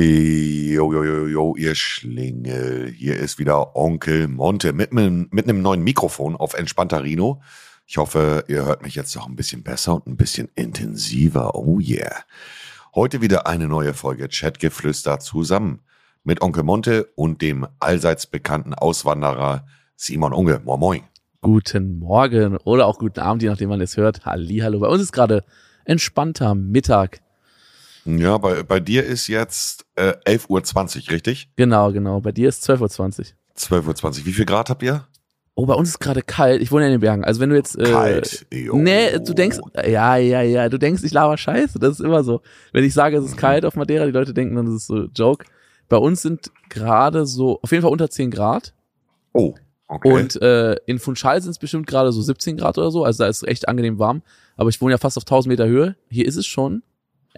Jo, jo, jo, jo, ihr Schlingel. Hier ist wieder Onkel Monte mit, mit, einem neuen Mikrofon auf entspannter Rino. Ich hoffe, ihr hört mich jetzt noch ein bisschen besser und ein bisschen intensiver. Oh yeah. Heute wieder eine neue Folge Chatgeflüster zusammen mit Onkel Monte und dem allseits bekannten Auswanderer Simon Unge. Moin Moin. Guten Morgen oder auch guten Abend, je nachdem man es hört. Halli, hallo. Bei uns ist gerade entspannter Mittag. Ja, bei, bei dir ist jetzt äh, 11.20 Uhr, richtig? Genau, genau. Bei dir ist 12.20 Uhr. 12.20 Uhr. Wie viel Grad habt ihr? Oh, bei uns ist gerade kalt. Ich wohne ja in den Bergen. Also wenn du jetzt. Äh, Kalt. Jo. Nee, du denkst, ja, ja, ja, du denkst, ich laber Scheiße. Das ist immer so. Wenn ich sage, es ist kalt auf Madeira, die Leute denken dann, das ist so Joke. Bei uns sind gerade so, auf jeden Fall unter 10 Grad. Oh, okay. Und äh, in Funchal sind es bestimmt gerade so 17 Grad oder so. Also da ist es echt angenehm warm. Aber ich wohne ja fast auf 1000 Meter Höhe. Hier ist es schon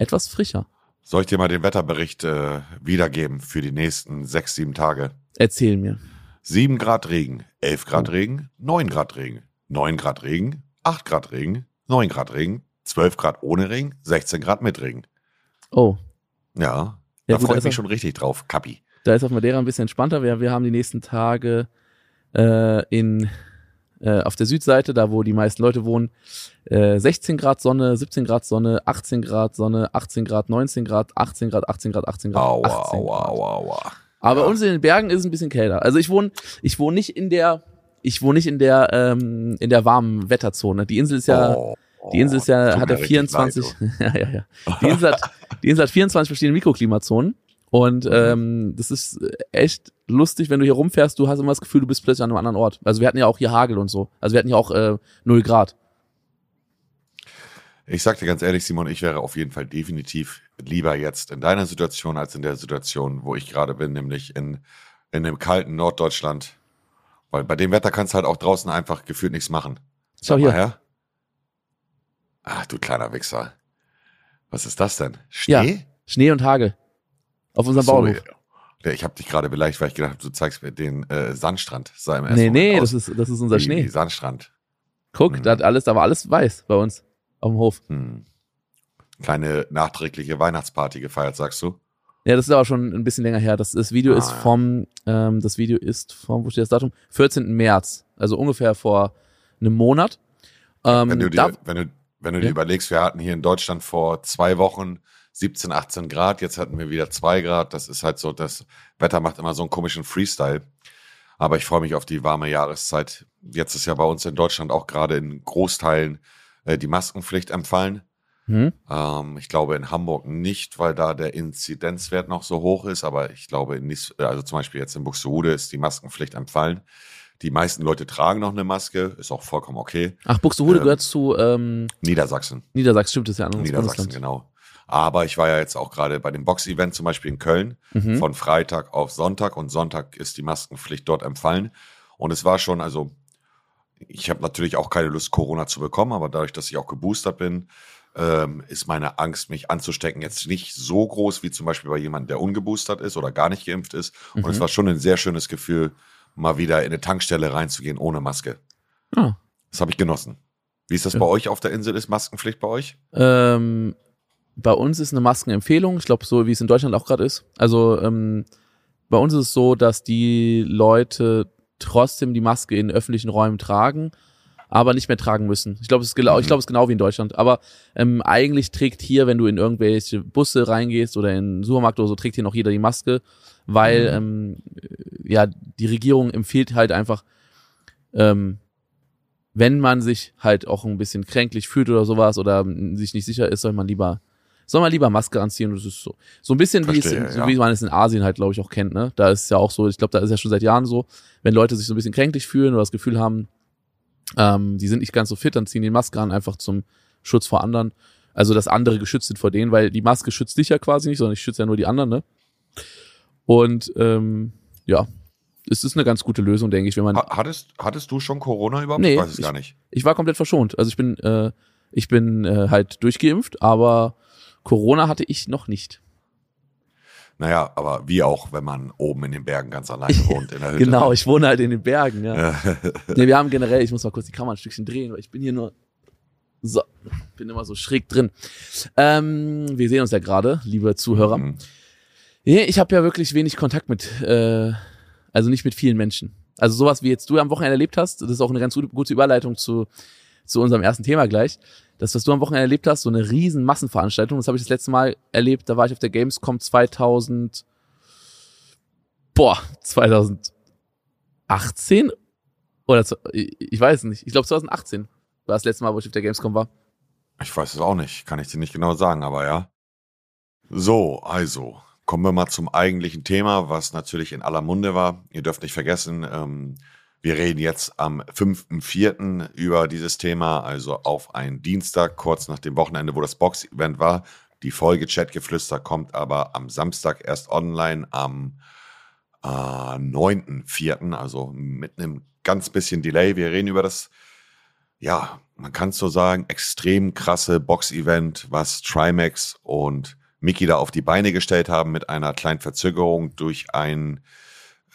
etwas frischer. Soll ich dir mal den Wetterbericht äh, wiedergeben für die nächsten sechs, sieben Tage? Erzähl mir. 7 Grad Regen, 11 Grad Regen, 9 Grad Regen, 9 Grad Regen, 8 Grad Regen, 9 Grad Regen, 12 Grad ohne Regen, 16 Grad mit Regen. Oh, Ja, Ja, da freue ich mich schon richtig drauf, Kappi. da ist auf Madeira ein bisschen entspannter. Wir, wir haben die nächsten Tage äh, in äh, auf der Südseite, da wo die meisten Leute wohnen, äh, 16 Grad Sonne, 17 Grad Sonne, 18 Grad Sonne, 18 Grad, 19 Grad, 18 Grad, 18 Grad, 18 Grad, Aua, 18 aua, Grad. aua, aua. Aber Ja. uns in den Bergen ist es ein bisschen kälter. Also ich wohne, ich wohne nicht in der, ich wohne nicht in der, ähm, in der warmen Wetterzone. Die Insel ist ja, Oh, die Insel ist ja, tut hat ja richtig 24, leid, ja, ja, ja. Die Insel hat, die Insel hat 24 verschiedene Mikroklimazonen. Und Mhm. ähm, das ist echt lustig, wenn du hier rumfährst, du hast immer das Gefühl, du bist plötzlich an einem anderen Ort. Also wir hatten ja auch hier Hagel und so. Also wir hatten ja auch äh, 0 Grad. Ich sag dir ganz ehrlich, Simon, ich wäre auf jeden Fall definitiv lieber jetzt in deiner Situation als in der Situation, wo ich gerade bin, nämlich in, in dem kalten Norddeutschland. Weil bei dem Wetter kannst du halt auch draußen einfach gefühlt nichts machen. Schau hier. her. Ach, du kleiner Wichser. Was ist das denn? Schnee? Schnee und Hagel. Auf unserem So, Bauernhof. ja, ich habe dich gerade beleidigt, weil ich gedacht habe, du zeigst mir den äh, Sandstrand. Sah im Nee, nee, aus das ist, das ist unser wie- Schnee. wie Sandstrand. Guck, Mhm. da hat alles, da war alles weiß bei uns. Auf dem Hof. Hm. Kleine nachträgliche Weihnachtsparty gefeiert, sagst du? Ja, das ist aber schon ein bisschen länger her. Das, das Video Ah, ist ja. vom, ähm, das Video ist vom, wo steht das Datum? 14. März. Also ungefähr vor einem Monat. Ähm, Wenn du da, dir, wenn du, wenn du Ja. dir überlegst, wir hatten hier in Deutschland vor zwei Wochen 17, 18 Grad, jetzt hatten wir wieder zwei Grad. Das ist halt so, das Wetter macht immer so einen komischen Freestyle. Aber ich freue mich auf die warme Jahreszeit. Jetzt ist ja bei uns in Deutschland auch gerade in Großteilen äh, die Maskenpflicht empfallen. hm? Ähm, ich glaube in Hamburg nicht, weil da der Inzidenzwert noch so hoch ist. Aber ich glaube, in äh, also zum Beispiel jetzt in Buxtehude ist die Maskenpflicht empfallen. Die meisten Leute tragen noch eine Maske, ist auch vollkommen okay. Ach, Buxtehude Ähm, gehört zu ähm, Niedersachsen. Niedersachsen, stimmt, das ja anderes Niedersachsen, Bundesland. genau. Aber ich war ja jetzt auch gerade bei dem Box-Event zum Beispiel in Köln Mhm. von Freitag auf Sonntag und Sonntag ist die Maskenpflicht dort empfallen. Und es war schon, also ich habe natürlich auch keine Lust, Corona zu bekommen, aber dadurch, dass ich auch geboostert bin, ähm, ist meine Angst, mich anzustecken, jetzt nicht so groß wie zum Beispiel bei jemandem, der ungeboostert ist oder gar nicht geimpft ist. Und es Mhm. war schon ein sehr schönes Gefühl, mal wieder in eine Tankstelle reinzugehen ohne Maske. Ah. Das habe ich genossen. Wie ist das Ja. bei euch auf der Insel? Ist Maskenpflicht bei euch? Ähm, bei uns ist eine Maskenempfehlung, ich glaube, so wie es in Deutschland auch gerade ist. Also ähm, bei uns ist es so, dass die Leute trotzdem die Maske in öffentlichen Räumen tragen, aber nicht mehr tragen müssen. Ich glaube, es ist genau, ich Mhm. glaube, es ist genau wie in Deutschland. Aber ähm, eigentlich trägt hier, wenn du in irgendwelche Busse reingehst oder in den Supermarkt oder so, trägt hier noch jeder die Maske, weil ähm, ja die Regierung empfiehlt halt einfach, ähm, wenn man sich halt auch ein bisschen kränklich fühlt oder sowas oder sich nicht sicher ist, soll man lieber soll man lieber Maske anziehen. Und das ist so so ein bisschen wie es, Verstehe, so ja. wie man es in Asien halt glaube ich auch kennt. Ne, da ist es ja auch so. Ich glaube, da ist ja schon seit Jahren so, wenn Leute sich so ein bisschen kränklich fühlen oder das Gefühl haben, ähm, die sind nicht ganz so fit, dann ziehen die Maske an einfach zum Schutz vor anderen. Also dass andere geschützt sind vor denen, weil die Maske schützt dich ja quasi nicht, sondern ich schütze ja nur die anderen. Ne? Und ähm, ja, es ist eine ganz gute Lösung, denke ich, wenn man Ha- Hattest, hattest du schon Corona überhaupt? Nee, ich weiß es ich- gar nicht. ich war komplett verschont. Also ich bin, äh, ich bin äh, halt durchgeimpft, aber Corona hatte ich noch nicht. Naja, aber wie auch, wenn man oben in den Bergen ganz alleine wohnt in der Hütte. Genau, ich wohne halt in den Bergen, ja. Ja. Nee, wir haben generell, ich muss mal kurz die Kamera ein Stückchen drehen, weil ich bin hier nur so, bin immer so schräg drin. Ähm, wir sehen uns ja gerade, liebe Zuhörer. Mhm. Nee, ich habe ja wirklich wenig Kontakt mit, äh, also nicht mit vielen Menschen. Also sowas wie jetzt du am Wochenende erlebt hast, das ist auch eine ganz gute Überleitung zu, zu unserem ersten Thema gleich. Das, was du am Wochenende erlebt hast, so eine riesen Massenveranstaltung, das habe ich das letzte Mal erlebt, da war ich auf der Gamescom 2000, boah, 2018 oder ich weiß nicht, ich glaube 2018 war das letzte Mal, wo ich auf der Gamescom war. Ich weiß es auch nicht, kann ich dir nicht genau sagen, aber ja. So, also, kommen wir mal zum eigentlichen Thema, was natürlich in aller Munde war. Ihr dürft nicht vergessen, ähm, wir reden jetzt am 5.4. über dieses Thema, also auf einen Dienstag, kurz nach dem Wochenende, wo das Box-Event war. Die Folge Chatgeflüster kommt aber am Samstag erst online, am äh, 9.4., also mit einem ganz bisschen Delay. Wir reden über das, ja, man kann es so sagen, extrem krasse Box-Event, was Trimax und Mickey da auf die Beine gestellt haben mit einer kleinen Verzögerung durch ein,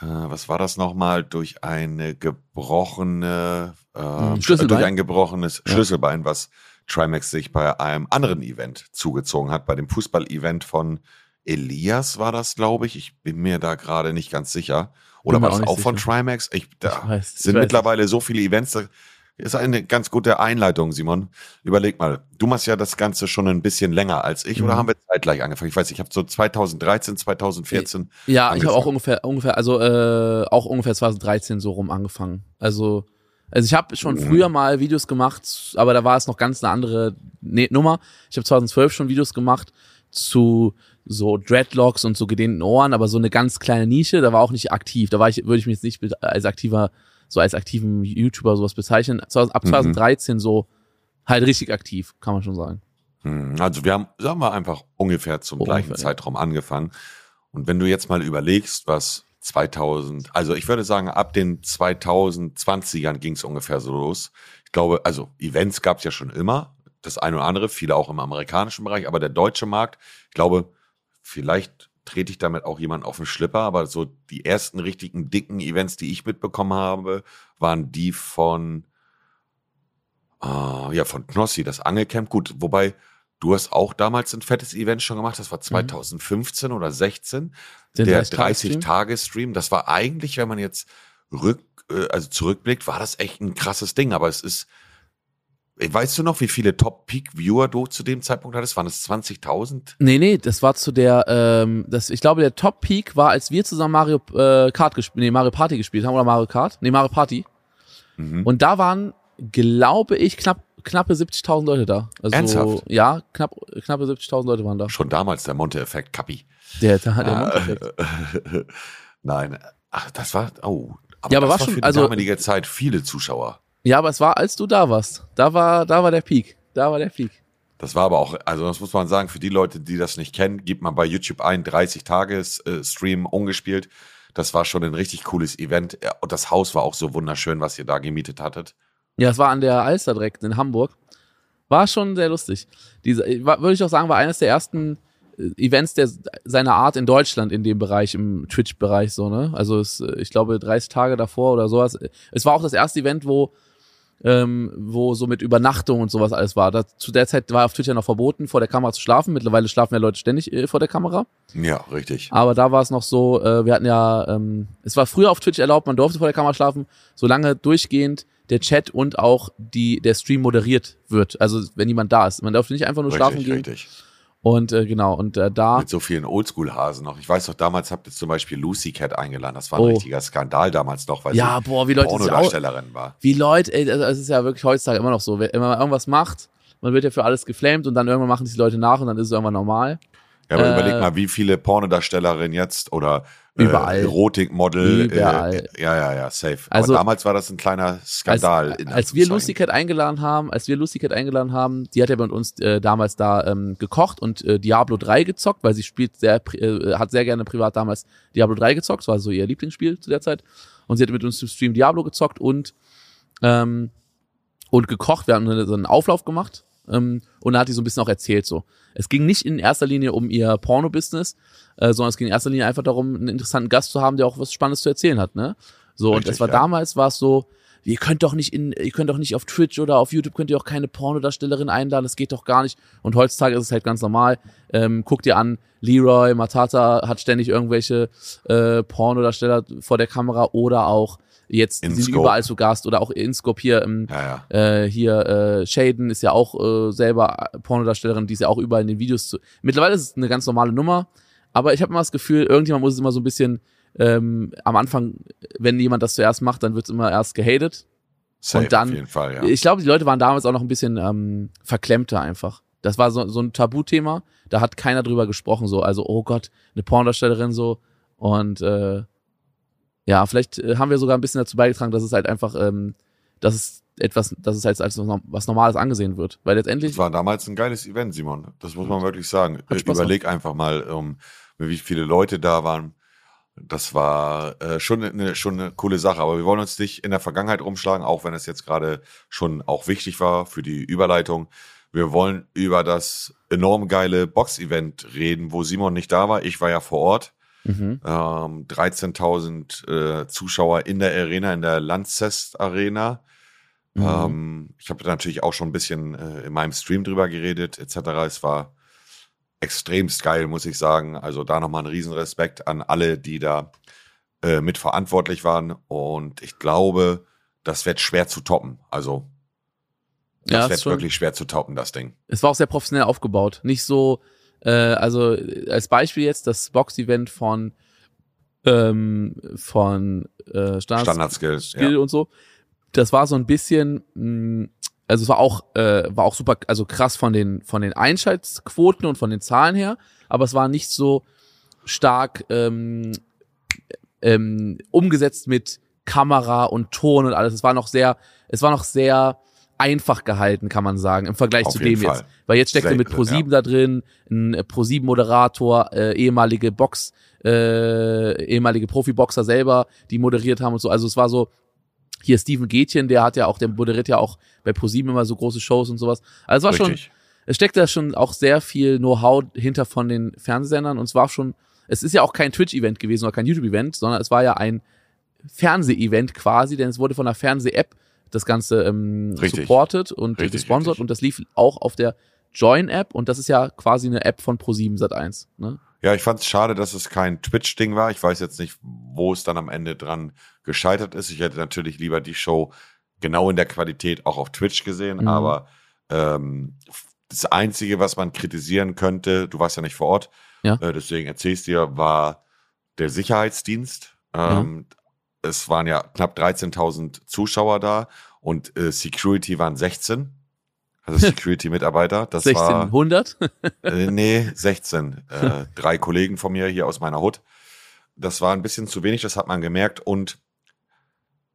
was war das nochmal, durch eine gebrochene, äh, durch ein gebrochenes ja. Schlüsselbein, was Trimax sich bei einem anderen Event zugezogen hat, bei dem Fußball-Event von Elias war das, glaube ich. Ich bin mir da gerade nicht ganz sicher. Oder war das auch, auch von Trimax? Ich, da ich weiß, sind mittlerweile nicht. so viele Events, da ist eine ganz gute Einleitung, Simon. Überleg mal, du machst ja das Ganze schon ein bisschen länger als ich, mhm. oder haben wir zeitgleich angefangen? Ich weiß, ich habe so 2013, 2014. Ja, angefangen. ich habe auch ungefähr, ungefähr, also äh, auch ungefähr 2013 so rum angefangen. Also, also ich habe schon mhm. früher mal Videos gemacht, aber da war es noch ganz eine andere nee, Nummer. Ich habe 2012 schon Videos gemacht zu so Dreadlocks und so gedehnten Ohren, aber so eine ganz kleine Nische, da war auch nicht aktiv. Da war ich, würde ich mich jetzt nicht als aktiver so als aktiven YouTuber sowas bezeichnen. Ab 2013 mhm. so halt richtig aktiv, kann man schon sagen. Hm, also wir haben, sagen wir einfach ungefähr zum ungefähr, gleichen Zeitraum angefangen. Und wenn du jetzt mal überlegst, was 2000, also ich würde sagen, ab den 2020ern ging es ungefähr so los. Ich glaube, also Events gab es ja schon immer, das eine oder andere, viele auch im amerikanischen Bereich, aber der deutsche Markt, ich glaube, vielleicht trete ich damit auch jemand auf den Schlipper, aber so die ersten richtigen dicken Events, die ich mitbekommen habe, waren die von äh, ja von Knossi, das Angelcamp. Gut, wobei du hast auch damals ein fettes Event schon gemacht, das war 2015 mhm. oder 16, Den der 30-Tage-Stream. Das war eigentlich, wenn man jetzt rück, äh, also zurückblickt, war das echt ein krasses Ding, aber es ist Weißt du noch, wie viele Top-Peak-Viewer du zu dem Zeitpunkt hattest? Waren es 20.000? Nee, nee, das war zu der, ähm, das, ich glaube, der Top-Peak war, als wir zusammen Mario äh, Kart gespielt, nee, Mario Party gespielt haben, oder Mario Kart? Nee, Mario Party. Mhm. Und da waren, glaube ich, knapp knappe 70.000 Leute da. Also, Ernsthaft? Ja, knapp, knappe 70.000 Leute waren da. Schon damals der Monte-Effekt, Kappi. Der, der, der Monte-Effekt. Nein, ach, das war, oh. Aber ja, aber das war schon, für die also, damalige Zeit viele Zuschauer. Ja, aber es war, als du da warst. Da war, da war der Peak. Da war der Peak. Das war aber auch, also das muss man sagen, für die Leute, die das nicht kennen, gibt man bei YouTube ein 30 Tages äh, Stream ungespielt. Das war schon ein richtig cooles Event. Und das Haus war auch so wunderschön, was ihr da gemietet hattet. Ja, es war an der Alster direkt in Hamburg. War schon sehr lustig. Diese, würde ich auch sagen, war eines der ersten äh, Events der seiner Art in Deutschland in dem Bereich, im Twitch-Bereich so, ne? Also es, ich glaube 30 Tage davor oder sowas. Es war auch das erste Event, wo ähm, wo so mit Übernachtung und sowas alles war. Das, zu der Zeit war auf Twitch ja noch verboten, vor der Kamera zu schlafen. Mittlerweile schlafen ja Leute ständig äh, vor der Kamera. Ja, richtig. Aber da war es noch so, äh, wir hatten ja, ähm, es war früher auf Twitch erlaubt, man durfte vor der Kamera schlafen, solange durchgehend der Chat und auch die, der Stream moderiert wird. Also wenn jemand da ist. Man darf nicht einfach nur richtig, schlafen gehen. Richtig. Und äh, genau, und äh, da. Mit so vielen Oldschool-Hasen noch. Ich weiß doch, damals habt ihr zum Beispiel Lucy Cat eingeladen. Das war ein oh. richtiger Skandal damals noch, weil ja, sie boah, wie Leute Pornodarstellerin war. Wie Leute, ey, also es ist ja wirklich heutzutage immer noch so. Wenn man irgendwas macht, man wird ja für alles geflamed und dann irgendwann machen die Leute nach und dann ist es irgendwann normal. Ja, aber äh, überleg mal, wie viele Pornodarstellerinnen jetzt oder Überall. Äh, Erotikmodel. Überall. Äh, ja, ja, ja, safe. Also, Aber damals war das ein kleiner Skandal. Als, als wir Lucy Cat eingeladen haben, als wir Lucy Cat eingeladen haben, die hat ja bei uns äh, damals da ähm, gekocht und äh, Diablo 3 gezockt, weil sie spielt sehr, äh, hat sehr gerne privat damals Diablo 3 gezockt, das war so ihr Lieblingsspiel zu der Zeit. Und sie hat mit uns im Stream Diablo gezockt und ähm, und gekocht. Wir haben so einen Auflauf gemacht ähm, und da hat die so ein bisschen auch erzählt so. Es ging nicht in erster Linie um ihr Porno-Business, äh, sondern es ging in erster Linie einfach darum, einen interessanten Gast zu haben, der auch was Spannendes zu erzählen hat, ne? So, Richtig, und es war ja. damals, war es so, ihr könnt doch nicht in, ihr könnt doch nicht auf Twitch oder auf YouTube könnt ihr auch keine Pornodarstellerin einladen, das geht doch gar nicht. Und heutzutage ist es halt ganz normal. Ähm, guckt ihr an, Leroy Matata hat ständig irgendwelche äh, Pornodarsteller vor der Kamera oder auch jetzt In sind Scope. überall zu Gast oder auch Inscope hier im Ja, ja. äh, hier äh, Shaden ist ja auch äh, selber Pornodarstellerin, die ist ja auch überall in den Videos zu. Mittlerweile ist es eine ganz normale Nummer, aber ich habe immer das Gefühl, irgendjemand muss es immer so ein bisschen ähm, am Anfang, wenn jemand das zuerst macht, dann wird's immer erst gehatet. Safe, und dann- auf jeden Fall, ja. Ich glaube, die Leute waren damals auch noch ein bisschen ähm, verklemmter einfach. Das war so, so ein Tabuthema, da hat keiner drüber gesprochen, so, also, oh Gott, eine Pornodarstellerin so. Und äh, ja, vielleicht äh, haben wir sogar ein bisschen dazu beigetragen, dass es halt einfach, ähm, dass es etwas, dass es halt als was Normales angesehen wird. Weil letztendlich, Das war damals ein geiles Event, Simon. Das muss man wirklich sagen. Spaß Überleg einfach mal, um, wie viele Leute da waren. Das war äh, schon eine schon eine coole Sache. Aber wir wollen uns nicht in der Vergangenheit rumschlagen, auch wenn es jetzt gerade schon auch wichtig war für die Überleitung. Wir wollen über das enorm geile Box-Event reden, wo Simon nicht da war. Ich war ja vor Ort. Mhm, Ähm, 13.000 äh, Zuschauer in der Arena, in der Lanzest Arena. Mhm. Ähm, ich habe natürlich auch schon ein bisschen äh, in meinem Stream drüber geredet, etc. Es war extremst geil, muss ich sagen. Also da nochmal ein Riesenrespekt an alle, die da äh, mitverantwortlich waren. Und ich glaube, das wird schwer zu toppen. Also Ja, das ist wird wirklich schwer zu toppen, das Ding. es war auch sehr professionell aufgebaut. Nicht so, äh, also als Beispiel jetzt das Box-Event von ähm, von äh, Standards, Standard-Skills. Skill Ja. und so. Das war so ein bisschen, mh, also es war auch, äh, war auch super, also krass von den von den Einschaltquoten und von den Zahlen her, aber es war nicht so stark ähm, ähm, umgesetzt mit Kamera und Ton und alles. Es war noch sehr, es war noch sehr einfach gehalten, kann man sagen, im Vergleich Auf zu dem Fall. jetzt. Weil jetzt steckt er mit Selten, Pro7 da drin, ein äh, Pro7-Moderator, äh, ehemalige Box, äh, ehemalige Profiboxer selber, die moderiert haben und so. Also es war so, hier Steven Gätchen, der hat ja auch, der moderiert ja auch bei Pro7 immer so große Shows und sowas. Also es war schon, Richtig. es steckt da schon auch sehr viel Know-how hinter von den Fernsehsendern und es war schon, es ist ja auch kein Twitch-Event gewesen oder kein YouTube-Event, sondern es war ja ein Fernseh-Event quasi, denn es wurde von einer Fernseh-App das Ganze ähm, Richtig. supported und Richtig, gesponsert richtig. und das lief auch auf der Join-App und das ist ja quasi eine App von Pro7 Sat1. Ne? Ja, ich fand es schade, dass es kein Twitch-Ding war. Ich weiß jetzt nicht, wo es dann am Ende dran gescheitert ist. Ich hätte natürlich lieber die Show genau in der Qualität auch auf Twitch gesehen, Mhm. aber ähm, das Einzige, was man kritisieren könnte, du warst ja nicht vor Ort, Ja. äh, deswegen erzählst dir, war der Sicherheitsdienst. Ähm, Es waren ja knapp 13.000 Zuschauer da und äh, Security waren 16. Also Security-Mitarbeiter. Das war 1600? äh, nee, 16. Äh, drei Kollegen von mir hier aus meiner Hut. Das war ein bisschen zu wenig, das hat man gemerkt. Und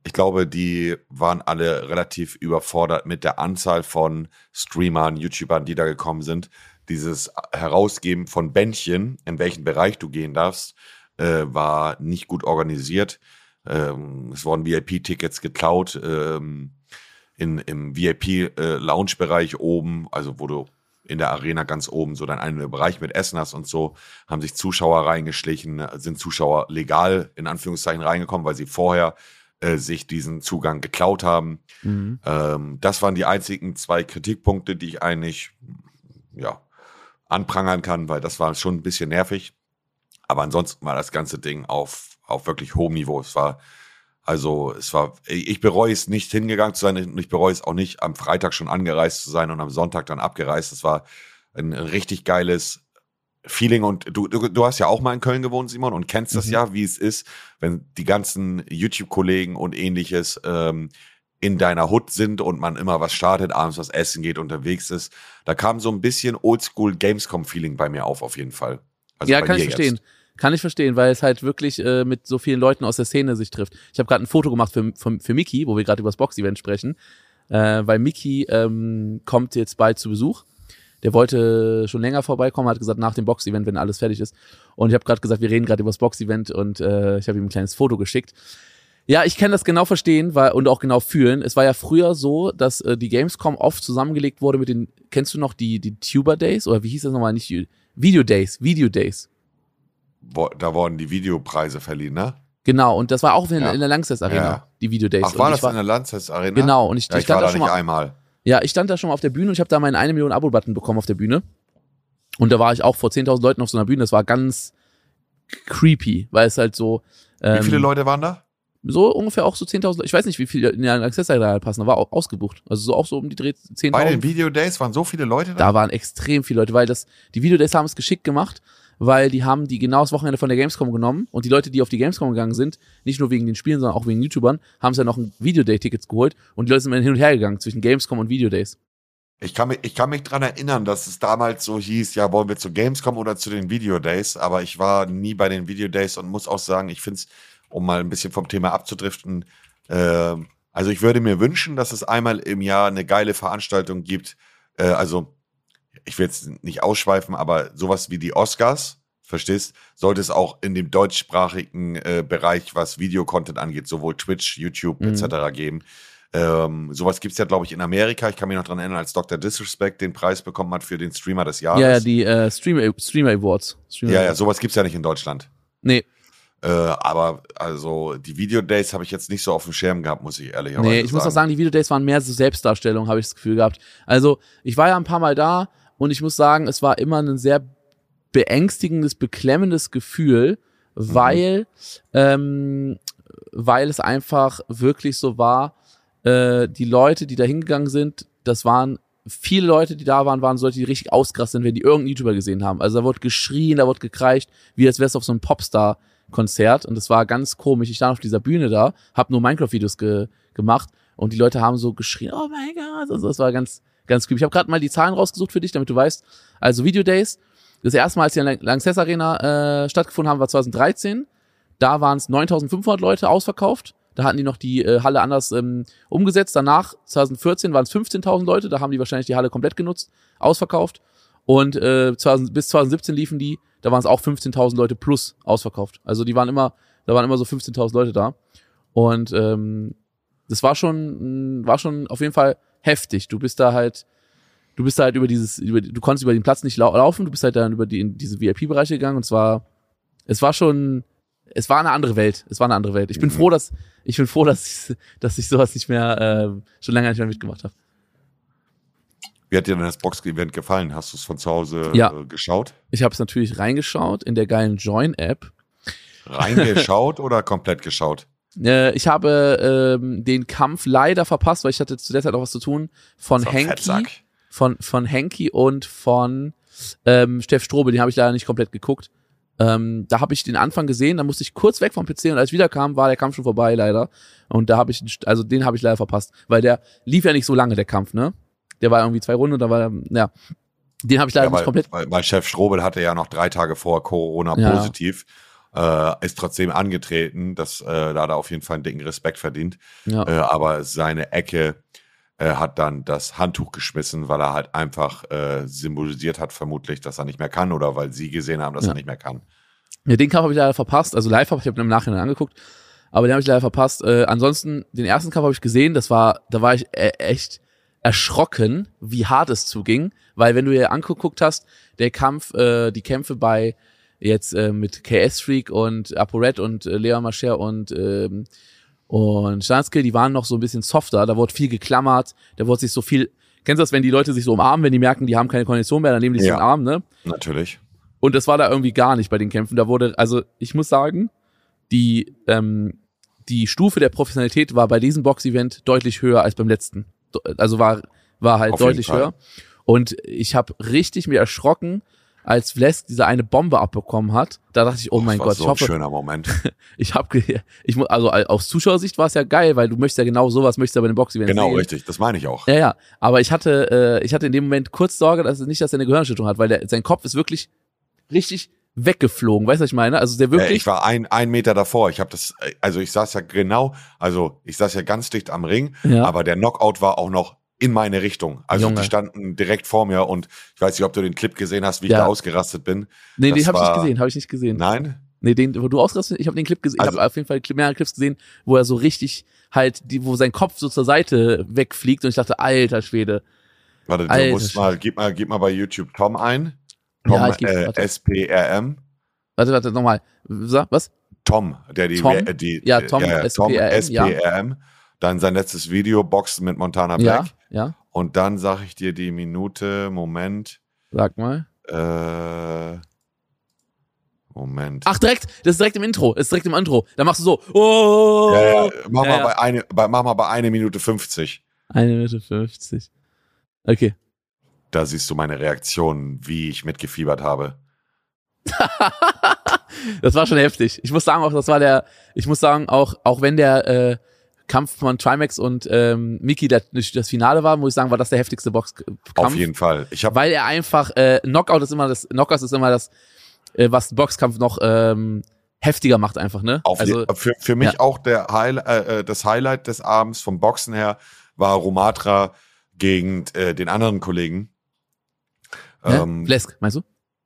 ich glaube, die waren alle relativ überfordert mit der Anzahl von Streamern, YouTubern, die da gekommen sind. Dieses Herausgeben von Bändchen, in welchen Bereich du gehen darfst, äh, war nicht gut organisiert. Ähm, es wurden VIP-Tickets geklaut. Ähm, in, im VIP-Lounge-Bereich oben, also wo du in der Arena ganz oben so dann einen Bereich mit Essen hast und so, haben sich Zuschauer reingeschlichen, sind Zuschauer legal in Anführungszeichen reingekommen, weil sie vorher äh, sich diesen Zugang geklaut haben. Mhm. Ähm, das waren die einzigen zwei Kritikpunkte, die ich eigentlich ja, anprangern kann, weil das war schon ein bisschen nervig. Aber ansonsten war das ganze Ding auf, auf wirklich hohem Niveau. Es war, also, es war, ich bereue es nicht hingegangen zu sein und ich bereue es auch nicht, am Freitag schon angereist zu sein und am Sonntag dann abgereist. Es war ein richtig geiles Feeling und du, du, du hast ja auch mal in Köln gewohnt, Simon, und kennst das Mhm. ja, wie es ist, wenn die ganzen YouTube-Kollegen und ähnliches ähm, in deiner Hut sind und man immer was startet, abends was essen geht, unterwegs ist. Da kam so ein bisschen Oldschool Gamescom-Feeling bei mir auf, auf jeden Fall. Also ja, kann ich verstehen. Jetzt. Kann ich verstehen, weil es halt wirklich äh, mit so vielen Leuten aus der Szene sich trifft. Ich habe gerade ein Foto gemacht für, für, für Miki, wo wir gerade über das Box-Event sprechen, äh, weil Miki ähm, kommt jetzt bald zu Besuch. Der wollte schon länger vorbeikommen, hat gesagt, nach dem Box-Event, wenn alles fertig ist. Und ich habe gerade gesagt, wir reden gerade über das Box-Event und äh, ich habe ihm ein kleines Foto geschickt. Ja, ich kann das genau verstehen weil, und auch genau fühlen. Es war ja früher so, dass äh, die Gamescom oft zusammengelegt wurde mit den, kennst du noch die, die Tuber Days? Oder wie hieß das nochmal? Nicht Video Days, Video Days. Da wurden die Videopreise verliehen, ne? Genau, und das war auch in, Ja. in der Langsess Arena, Ja. die Videodays. Ach, war das war, in der Landsess Arena? Genau, und ich, Ja, ich ich war stand da da schon nicht mal, einmal. ja, ich stand da schon mal auf der Bühne und ich habe da meinen eine Million Abo-Button bekommen auf der Bühne. Und da war ich auch vor 10.000 Leuten auf so einer Bühne. Das war ganz creepy, weil es halt so ähm, Wie viele Leute waren da? so ungefähr auch so 10.000 Leute. Ich weiß nicht, wie viele in der Access Arena passen. Da war auch ausgebucht. Also so auch so um die Dreh- Bei den 10.000. Videodays waren so viele Leute da? Da waren extrem viele Leute, weil das die Videodays haben es geschickt gemacht, weil die haben die genau das Wochenende von der Gamescom genommen und die Leute, die auf die Gamescom gegangen sind, nicht nur wegen den Spielen, sondern auch wegen YouTubern, haben sie ja noch ein Videoday-Tickets geholt und die Leute sind dann hin und her gegangen zwischen Gamescom und Videodays. Ich kann mich, ich kann mich dran erinnern, dass es damals so hieß, ja, wollen wir zu Gamescom oder zu den Videodays, aber ich war nie bei den Videodays und muss auch sagen, ich finde es, um mal ein bisschen vom Thema abzudriften, ähm, also ich würde mir wünschen, dass es einmal im Jahr eine geile Veranstaltung gibt, äh, also ich will jetzt nicht ausschweifen, aber sowas wie die Oscars, verstehst, sollte es auch in dem deutschsprachigen äh, Bereich, was Videocontent angeht, sowohl Twitch, YouTube Mhm. etc. geben. Ähm, sowas gibt's ja, glaube ich, in Amerika. Ich kann mich noch dran erinnern, als Dr. Disrespect den Preis bekommen hat für den Streamer des Jahres. Ja, ja, die äh, Streamer, Streamer Awards. Streamer ja, ja, sowas gibt's ja nicht in Deutschland. Nee, Äh, aber also die Videodays habe ich jetzt nicht so auf dem Schirm gehabt, muss ich ehrlicherweise nee, ich muss auch sagen, die Videodays waren mehr so Selbstdarstellung, habe ich das Gefühl gehabt. Also, ich war ja ein paar Mal da und ich muss sagen, es war immer ein sehr beängstigendes, beklemmendes Gefühl, weil, ähm, weil es einfach wirklich so war, äh, die Leute, die da hingegangen sind, das waren viele Leute, die da waren, waren so Leute, die richtig ausgerastet sind, wenn die irgendeinen YouTuber gesehen haben. Also da wurde geschrien, da wurde gekreischt, wie als wäre es auf so einem Popstar-Konzert und das war ganz komisch. Ich stand auf dieser Bühne da, habe nur Minecraft-Videos ge gemacht und die Leute haben so geschrien, oh mein Gott, also das war ganz, ganz creepy. Ich habe gerade mal die Zahlen rausgesucht für dich, damit du weißt. Also Video Days, das erste Mal, als die in Lanxess Arena äh, stattgefunden haben, war 2013. Da waren es 9.500 Leute ausverkauft. Da hatten die noch die äh, Halle anders ähm, umgesetzt. Danach, 2014, waren es 15.000 Leute. Da haben die wahrscheinlich die Halle komplett genutzt, ausverkauft. Und äh, 2000, bis 2017 liefen die. Da waren es auch 15.000 Leute plus ausverkauft. Also die waren immer, da waren immer so 15.000 Leute da. Und ähm, das war schon, mh, war schon auf jeden Fall heftig. Du bist da halt, du bist da halt über dieses, über, du konntest über den Platz nicht lau laufen. Du bist halt dann über die in diese VIP-Bereiche gegangen. Und zwar, es war schon, es war eine andere Welt. Es war eine andere Welt. Ich bin Mhm. froh, dass ich bin froh, dass ich, dass ich sowas nicht mehr äh, schon länger nicht mehr mitgemacht habe. Wie hat dir denn das Box-Event gefallen? Hast du es von zu Hause Ja. äh, geschaut? Ich habe es natürlich reingeschaut in der geilen Join-App. Reingeschaut oder komplett geschaut? Äh, ich habe ähm, den Kampf leider verpasst, weil ich hatte zu der Zeit auch was zu tun von So Henki, von von Henki und von ähm, Steff Strobel. Den habe ich leider nicht komplett geguckt. Ähm, da habe ich den Anfang gesehen, dann musste ich kurz weg vom PC und als ich wiederkam, war der Kampf schon vorbei leider. Und da habe ich, also den habe ich leider verpasst, weil der lief ja nicht so lange der Kampf, ne? Der war irgendwie zwei Runden und da war, der- ja, den habe ich leider Ja, nicht weil, komplett. weil, weil Chef Strobel hatte ja noch drei Tage vor Corona Ja. Äh, ist trotzdem angetreten. Das, äh, da hat er auf jeden Fall einen dicken Respekt verdient. Ja. Äh, aber seine Ecke äh, hat dann das Handtuch geschmissen, weil er halt einfach äh, symbolisiert hat, vermutlich, dass er nicht mehr kann oder weil sie gesehen haben, dass Ja. er nicht mehr kann. Ja, den Kampf habe ich leider verpasst. Also live habe ich hab ihn im Nachhinein angeguckt, aber den habe ich leider verpasst. Äh, ansonsten den ersten Kampf habe ich gesehen. Das war, da war ich äh, echt erschrocken, wie hart es zuging, weil wenn du dir angeguckt hast, der Kampf, äh, die Kämpfe bei jetzt äh, mit KS Freak und ApoRed und äh, Leon Mascher und ähm, und Stanskill, die waren noch so ein bisschen softer. Da wurde viel geklammert, da wurde sich so viel. Kennst du das, wenn die Leute sich so umarmen, wenn die merken, die haben keine Kondition mehr, dann nehmen die sich Ja. den Arm, ne? Natürlich. Und das war da irgendwie gar nicht bei den Kämpfen. Da wurde, also ich muss sagen, die, ähm, die Stufe der Professionalität war bei diesem Box-Event deutlich höher als beim letzten. Also war, war halt Auf deutlich höher. Und ich habe richtig mir erschrocken, als Vlesk diese eine Bombe abbekommen hat. Da dachte ich, oh mein das war Gott, so ich ein hoffe, schöner Moment. ich habe, ich mu- also aus Zuschauersicht war es ja geil, weil du möchtest ja genau sowas möchtest du ja bei den Box-Events genau, sehen. richtig. Das meine ich auch. Ja, ja. Aber ich hatte, äh, ich hatte in dem Moment kurz Sorge, dass es nicht, dass er eine Gehirnerschütterung hat, weil der, sein Kopf ist wirklich richtig weggeflogen. Weißt du, was ich meine? Also der Äh, wirklich. ich war ein, ein Meter davor. Ich habe das, äh, also ich saß ja genau, also ich saß ja ganz dicht am Ring, Ja. aber der Knockout war auch noch in meine Richtung. Also Junge. die standen direkt vor mir und ich weiß nicht, ob du den Clip gesehen hast, wie ich Ja. da ausgerastet bin. nee, das den habe ich nicht gesehen, habe ich nicht gesehen. Nein? Nee, den, wo du ausgerastet, ich habe den Clip gesehen, Also- ich habe auf jeden Fall mehrere Clips gesehen, wo er so richtig halt, die, wo sein Kopf so zur Seite wegfliegt und ich dachte, alter Schwede. Warte, du Alter musst Schwede. mal, gib mal, gib mal bei YouTube Tom ein. Tom Ja, ich äh, warte. SPRM. Warte, warte, nochmal. Was? Tom, der die, Tom? äh, die Ja, Tom, ja, Tom SPRM, ja. Dann sein letztes Video, Boxen mit Montana Black. Ja, ja. Und dann sage ich dir die Minute, Moment, Sag mal. äh, Moment. Ach, direkt, das ist direkt im Intro. Das ist direkt im Intro. Da machst du so. Oh! ja, ja, mach, Ja, mal. Bei eine, bei, mach mal bei eine Minute 50. Eine Minute 50. Okay. Da siehst du meine Reaktion, wie ich mitgefiebert habe. das war schon heftig. Ich muss sagen, auch das war der, ich muss sagen, auch, auch wenn der äh, Kampf von Trimax und ähm, Miki das, das Finale war, muss ich sagen, war das der heftigste Boxkampf. Auf jeden Fall. Ich habe Weil er einfach, äh, Knockout ist immer das, Knockout ist immer das, äh, was Boxkampf noch ähm, heftiger macht einfach, ne? Auf also, je- für, für mich ja. auch der Highli äh, äh, das Highlight des Abends vom Boxen her war Romatra gegen äh, den anderen Kollegen. ne? Ähm, Flesk, meinst du?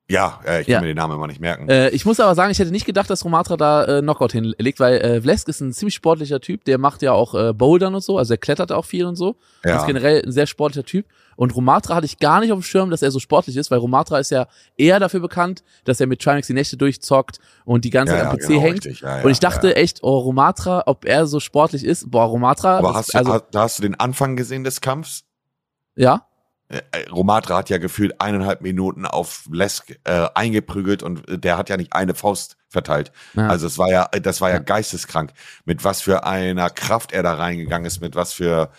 Ja, äh, ich Ja. kann mir den Namen immer nicht merken. Äh, ich muss aber sagen, ich hätte nicht gedacht, dass Romatra da äh, Knockout hinlegt, weil äh, Vlesk ist ein ziemlich sportlicher Typ, der macht ja auch äh, Bouldern und so, also er klettert auch viel und so. ja. Ist generell ein sehr sportlicher Typ. Und Romatra hatte ich gar nicht auf dem Schirm, dass er so sportlich ist, weil Romatra ist ja eher dafür bekannt, dass er mit Trimax die Nächte durchzockt und die ganze ja, Zeit ja, am PC genau, hängt. richtig. Ja, ja, und ich dachte ja. echt, oh, Romatra, ob er so sportlich ist. Boah, Romatra, Aber das- hast du, also, hast, hast du den Anfang gesehen des Kampfs? ja, Romatra hat ja gefühlt eineinhalb Minuten auf Lesk äh, eingeprügelt und äh, der hat ja nicht eine Faust verteilt. ja. Also es war ja, das war ja Ja. geisteskrank, mit was für einer Kraft er da reingegangen ist, mit was für.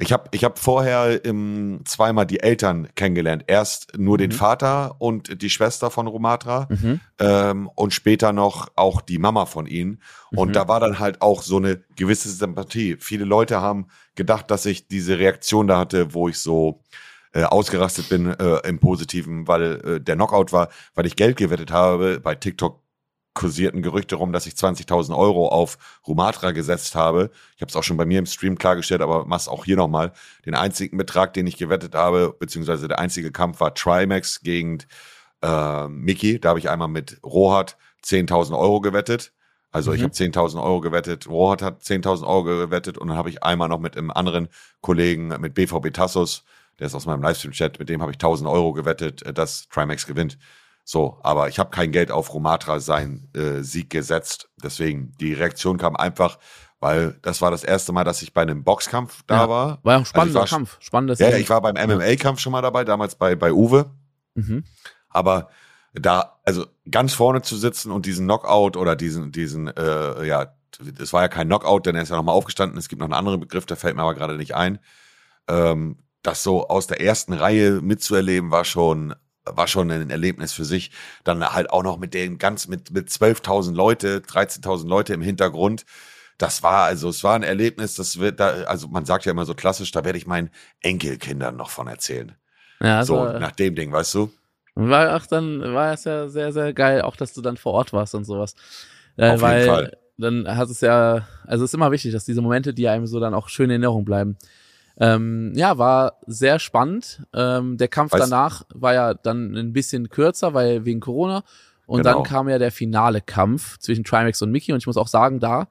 Ich habe ich hab vorher ähm, zweimal die Eltern kennengelernt. Erst nur den Mhm. Vater und die Schwester von Romatra mhm. ähm, und später noch auch die Mama von ihnen. Und Mhm. da war dann halt auch so eine gewisse Sympathie. Viele Leute haben gedacht, dass ich diese Reaktion da hatte, wo ich so äh, ausgerastet bin äh, im Positiven, weil äh, der Knockout war, weil ich Geld gewettet habe. Bei TikTok kursierten Gerüchte rum, dass ich 20.000 Euro auf Rumatra gesetzt habe. Ich habe es auch schon bei mir im Stream klargestellt, aber mach's auch hier nochmal. Den einzigen Betrag, den ich gewettet habe, beziehungsweise der einzige Kampf war Trimax gegen äh, Mickey. Da habe ich einmal mit Rohat 10.000 Euro gewettet. Also ich Mhm. habe 10.000 Euro gewettet, Rohat hat 10.000 Euro gewettet und dann habe ich einmal noch mit einem anderen Kollegen, mit BVB Tassos, der ist aus meinem Livestream-Chat, mit dem habe ich 1.000 Euro gewettet, äh, dass Trimax gewinnt. So, aber ich habe kein Geld auf Romatra seinen äh, Sieg gesetzt. Deswegen, die Reaktion kam einfach, weil das war das erste Mal, dass ich bei einem Boxkampf da Ja. war. War ja ein spannender Also war- Kampf. Spannendes Ja, ja, ich war beim MMA-Kampf schon mal dabei, damals bei, bei Uwe. Mhm. Aber da, also ganz vorne zu sitzen und diesen Knockout oder diesen, diesen, äh, ja, es war ja kein Knockout, denn er ist ja nochmal aufgestanden. Es gibt noch einen anderen Begriff, der fällt mir aber gerade nicht ein. Ähm, das so aus der ersten Reihe mitzuerleben, war schon, war schon ein Erlebnis für sich. Dann halt auch noch mit den ganz, mit, mit 12.000 Leute, 13.000 Leute im Hintergrund. Das war, also, es war ein Erlebnis, das wird da, also man sagt ja immer so klassisch, da werde ich meinen Enkelkindern noch von erzählen. Ja, so, also, nach dem Ding, weißt du? War auch dann, war es ja sehr, sehr geil, auch dass du dann vor Ort warst und sowas. Äh, Auf jeden weil Fall. dann hat es ja, also es ist immer wichtig, dass diese Momente, die einem so dann auch schön in Erinnerung bleiben. Ähm, ja, war sehr spannend. Ähm, der Kampf Weißt- danach war ja dann ein bisschen kürzer, weil wegen Corona. Und Genau. dann kam ja der finale Kampf zwischen Trimax und Mickey. Und ich muss auch sagen, da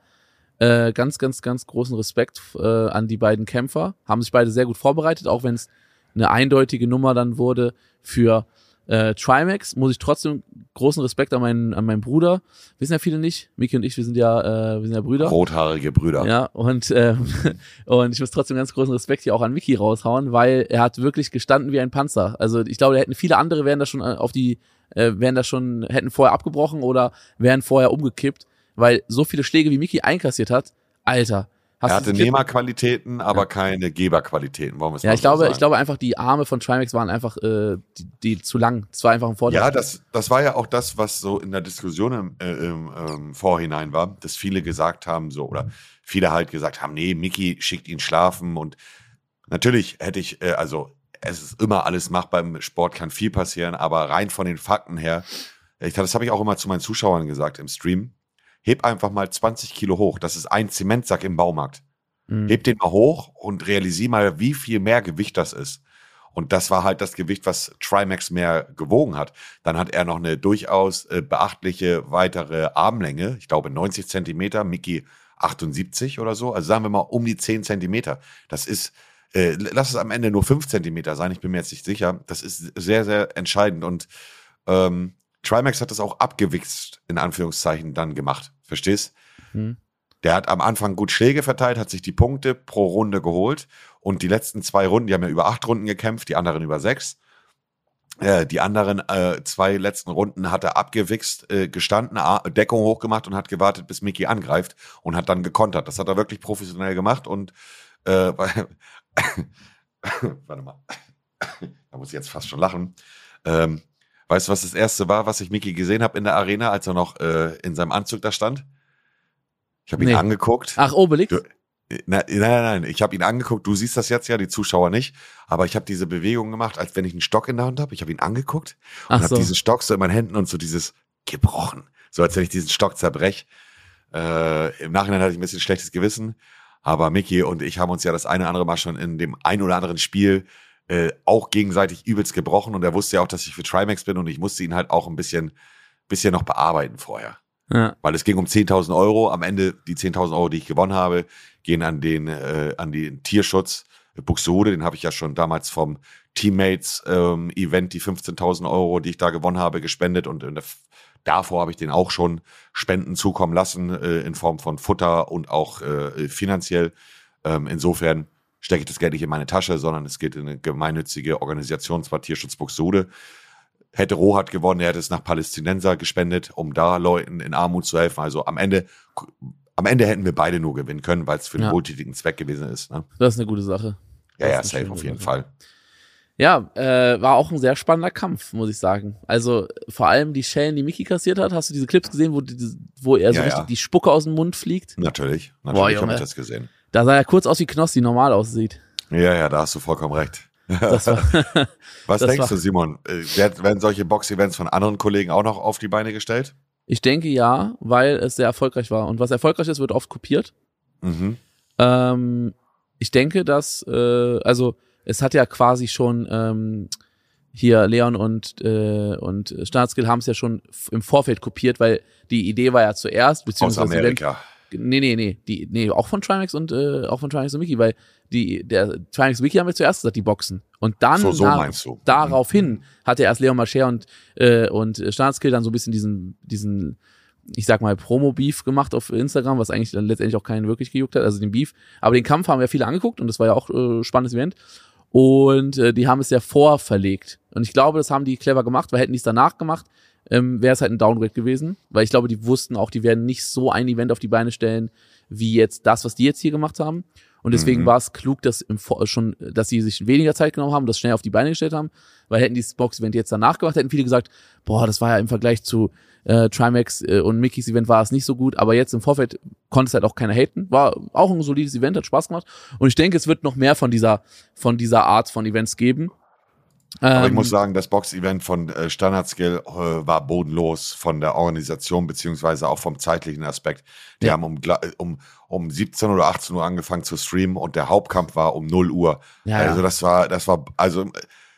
äh, ganz, ganz, ganz großen Respekt äh, an die beiden Kämpfer. Haben sich beide sehr gut vorbereitet, auch wenn es eine eindeutige Nummer dann wurde für äh, Trimax. Muss ich trotzdem großen Respekt an meinen, an meinen Bruder. Wissen ja viele nicht. Mickey und ich, wir sind ja, äh, wir sind ja Brüder. Rothaarige Brüder. Ja, und, ähm, und ich muss trotzdem ganz großen Respekt hier auch an Mickey raushauen, weil er hat wirklich gestanden wie ein Panzer. Also ich glaube, da hätten viele andere wären da schon äh, auf die, äh, wären da schon, hätten vorher abgebrochen oder wären vorher umgekippt, weil so viele Schläge wie Mickey einkassiert hat, Alter. Hast er hatte Nehmerqualitäten, aber Ja. keine Geberqualitäten, wollen wir es Ja, ich so glaube, sagen. ich glaube einfach, die Arme von Trimax waren einfach äh, die, die zu lang. Das war einfach ein Vorteil. Ja, das, das war ja auch das, was so in der Diskussion im, äh, im ähm, Vorhinein war, dass viele gesagt haben, so, oder viele halt gesagt haben, nee, Mickey schickt ihn schlafen und natürlich hätte ich, äh, also es ist immer alles machbar im Sport, kann viel passieren, aber rein von den Fakten her, ich, das habe ich auch immer zu meinen Zuschauern gesagt im Stream, heb einfach mal 20 Kilo hoch, das ist ein Zementsack im Baumarkt. Mhm. Heb den mal hoch und realisier mal, wie viel mehr Gewicht das ist. Und das war halt das Gewicht, was Trimax mehr gewogen hat. Dann hat er noch eine durchaus äh, beachtliche weitere Armlänge. Ich glaube 90 Zentimeter, Mickey 78 oder so. Also sagen wir mal um die 10 Zentimeter. Das ist, äh, lass es am Ende nur 5 Zentimeter sein. Ich bin mir jetzt nicht sicher. Das ist sehr, sehr entscheidend. Und ähm, Trimax hat das auch abgewichst, in Anführungszeichen, dann gemacht. Verstehst? Hm. Der hat am Anfang gut Schläge verteilt, hat sich die Punkte pro Runde geholt und die letzten zwei Runden, die haben ja über acht Runden gekämpft, die anderen über sechs. Äh, die anderen äh, zwei letzten Runden hat er abgewichst, äh, gestanden, Deckung hochgemacht und hat gewartet, bis Mickey angreift und hat dann gekontert. Das hat er wirklich professionell gemacht und äh, warte mal, da muss ich jetzt fast schon lachen. Ähm, weißt du, was das erste war, was ich Mickey gesehen habe in der Arena, als er noch äh, in seinem Anzug da stand? Ich habe ihn Nee. angeguckt. Ach, Obelix? Du- Na, nein, nein, nein. Ich habe ihn angeguckt. Du siehst das jetzt ja, die Zuschauer nicht. Aber ich habe diese Bewegung gemacht, als wenn ich einen Stock in der Hand habe. Ich habe ihn angeguckt und habe so. diesen Stock so in meinen Händen und so dieses gebrochen. So als wenn ich diesen Stock zerbrech. Äh, Im Nachhinein hatte ich ein bisschen schlechtes Gewissen. Aber Mickey und ich haben uns ja das eine oder andere Mal schon in dem ein oder anderen Spiel äh, auch gegenseitig übelst gebrochen. Und er wusste ja auch, dass ich für Trimax bin und ich musste ihn halt auch ein bisschen, bisschen noch bearbeiten vorher Ja. weil es ging um 10.000 Euro. Am Ende die 10.000 Euro, die ich gewonnen habe, gehen an den äh, an den Tierschutz Buxtehude. Den habe ich ja schon damals vom Teammates ähm, Event die 15.000 Euro, die ich da gewonnen habe, gespendet und der, davor habe ich den auch schon Spenden zukommen lassen äh, in Form von Futter und auch äh, finanziell. Ähm, insofern stecke ich das Geld nicht in meine Tasche, sondern es geht in eine gemeinnützige Organisation, zwar Tierschutz Buxtehude. Hätte Rohat gewonnen, er hätte es nach Palästinenser gespendet, um da Leuten in Armut zu helfen. Also am Ende, am Ende hätten wir beide nur gewinnen können, weil es für einen Ja. wohltätigen Zweck gewesen ist. Ne? Das ist eine gute Sache. Ja, ja, safe auf jeden Sache. Fall. Ja, äh, war auch ein sehr spannender Kampf, muss ich sagen. Also vor allem die Schellen, die Mickey kassiert hat. Hast du diese Clips gesehen, wo, die, wo er so Ja, richtig ja. die Spucke aus dem Mund fliegt? Natürlich, natürlich habe ich das gesehen. Da sah er kurz aus wie Knossi normal aussieht. Ja, ja, da hast du vollkommen recht. War, Was denkst war- du, Simon? Äh, werd- Werden solche Box-Events von anderen Kollegen auch noch auf die Beine gestellt? ich denke ja, weil es sehr erfolgreich war. Und was erfolgreich ist, wird oft kopiert. Mhm. Ähm, ich denke, dass, äh, also es hat ja quasi schon ähm, hier Leon und äh, und Staatsskill haben es ja schon im Vorfeld kopiert, weil die Idee war ja zuerst, Aus beziehungsweise wenn, Amerika. Nee, nee, nee, die, nee, auch von Trimax und äh, auch von Trimax und Mickey, weil die der Trimax und Mickey haben wir zuerst gesagt, die Boxen. Und dann So, so nach- daraufhin hatte erst Leon Mascher und äh, und Staatskill dann so ein bisschen diesen diesen ich sag mal Promo-Beef gemacht auf Instagram, was eigentlich dann letztendlich auch keinen wirklich gejuckt hat, also den Beef. Aber den Kampf haben ja viele angeguckt und das war ja auch äh, spannendes Event. Und äh, die haben es ja vorverlegt. Und ich glaube, das haben die clever gemacht, weil hätten die es danach gemacht, ähm, wäre es halt ein Downgrade gewesen. Weil ich glaube, die wussten auch, die werden nicht so ein Event auf die Beine stellen, wie jetzt das, was die jetzt hier gemacht haben. Und deswegen Mhm. war es klug, dass im Vor schon, dass sie sich weniger Zeit genommen haben, das schnell auf die Beine gestellt haben, weil hätten die das Box-Event jetzt danach gemacht, hätten viele gesagt, boah, das war ja im Vergleich zu äh, Trimax äh, und Mickeys Event war es nicht so gut, aber jetzt im Vorfeld konnte es halt auch keiner haten. War auch ein solides Event, hat Spaß gemacht. Und ich denke, es wird noch mehr von dieser, von dieser Art von Events geben. Aber ich Ähm, muss sagen, das Box-Event von äh, Standard Skill äh, war bodenlos von der Organisation beziehungsweise auch vom zeitlichen Aspekt. Die Ja. haben um, äh, um, um 17 oder 18 Uhr angefangen zu streamen und der Hauptkampf war um 0 Uhr. Ja, also das war, das war, also äh,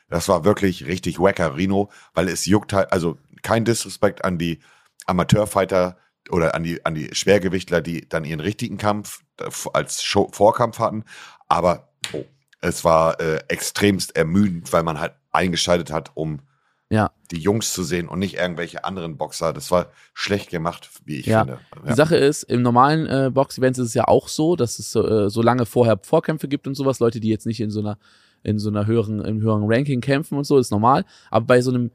das war wirklich richtig wacker Rino, weil es juckt halt, also kein Disrespekt an die Amateurfighter oder an die, an die Schwergewichtler, die dann ihren richtigen Kampf äh, als Show Vorkampf hatten. Aber oh, es war äh, extremst ermüdend, weil man halt eingeschaltet hat, um Ja. die Jungs zu sehen und nicht irgendwelche anderen Boxer. Das war schlecht gemacht, wie ich Ja. finde. Die Sache ist, im normalen äh, Box-Events ist es ja auch so, dass es so, äh, so lange vorher Vorkämpfe gibt und sowas, Leute, die jetzt nicht in so einer, in so einer höheren, im höheren Ranking kämpfen und so, ist normal. Aber bei so einem,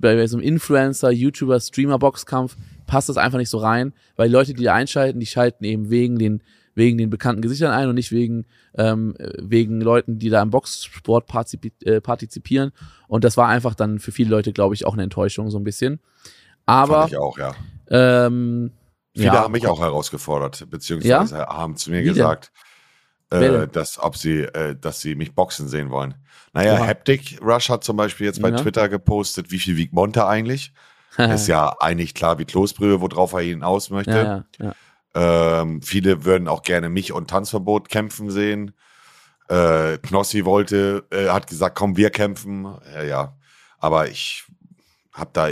bei so einem Influencer, YouTuber, Streamer-Boxkampf passt das einfach nicht so rein, weil Leute, die da einschalten, die schalten eben wegen den, wegen den bekannten Gesichtern ein und nicht wegen, ähm, äh, wegen Leuten, die da im Boxsport äh, partizipieren. Und das war einfach dann für viele Leute, glaube ich, auch eine Enttäuschung, so ein bisschen. Aber, Fand ich auch, ja. ähm, Viele ja, haben mich auch herausgefordert, beziehungsweise haben zu mir Wie gesagt, äh, dass, ob sie, äh, dass sie mich boxen sehen wollen. Naja, Oha. Haptic Rush hat zum Beispiel jetzt bei Ja. Twitter gepostet, wie viel wiegt Monte eigentlich? Ist ja eigentlich klar wie Kloßbrühe, worauf er hinaus möchte. ja, ja, ja. Ähm, viele würden auch gerne mich und Tanzverbot kämpfen sehen. Äh, Knossi wollte, äh, hat gesagt, komm, wir kämpfen. Ja, ja. Aber ich habe da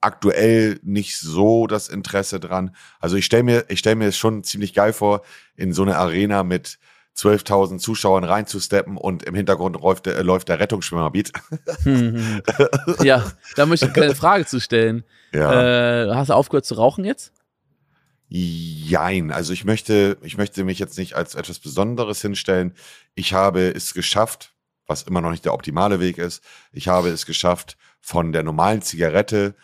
aktuell nicht so das Interesse dran. Also ich stelle mir, ich stell mir es schon ziemlich geil vor, in so eine Arena mit 12.000 Zuschauern reinzusteppen und im Hintergrund läuft, äh, läuft der Rettungsschwimmerbeat. Hm, ja, da möchte ich eine Frage zu stellen. Ja. Äh, hast du aufgehört zu rauchen jetzt? Jein. Also ich möchte, ich möchte mich jetzt nicht als etwas Besonderes hinstellen. Ich habe es geschafft, was immer noch nicht der optimale Weg ist. Ich habe es geschafft, von der normalen Zigarette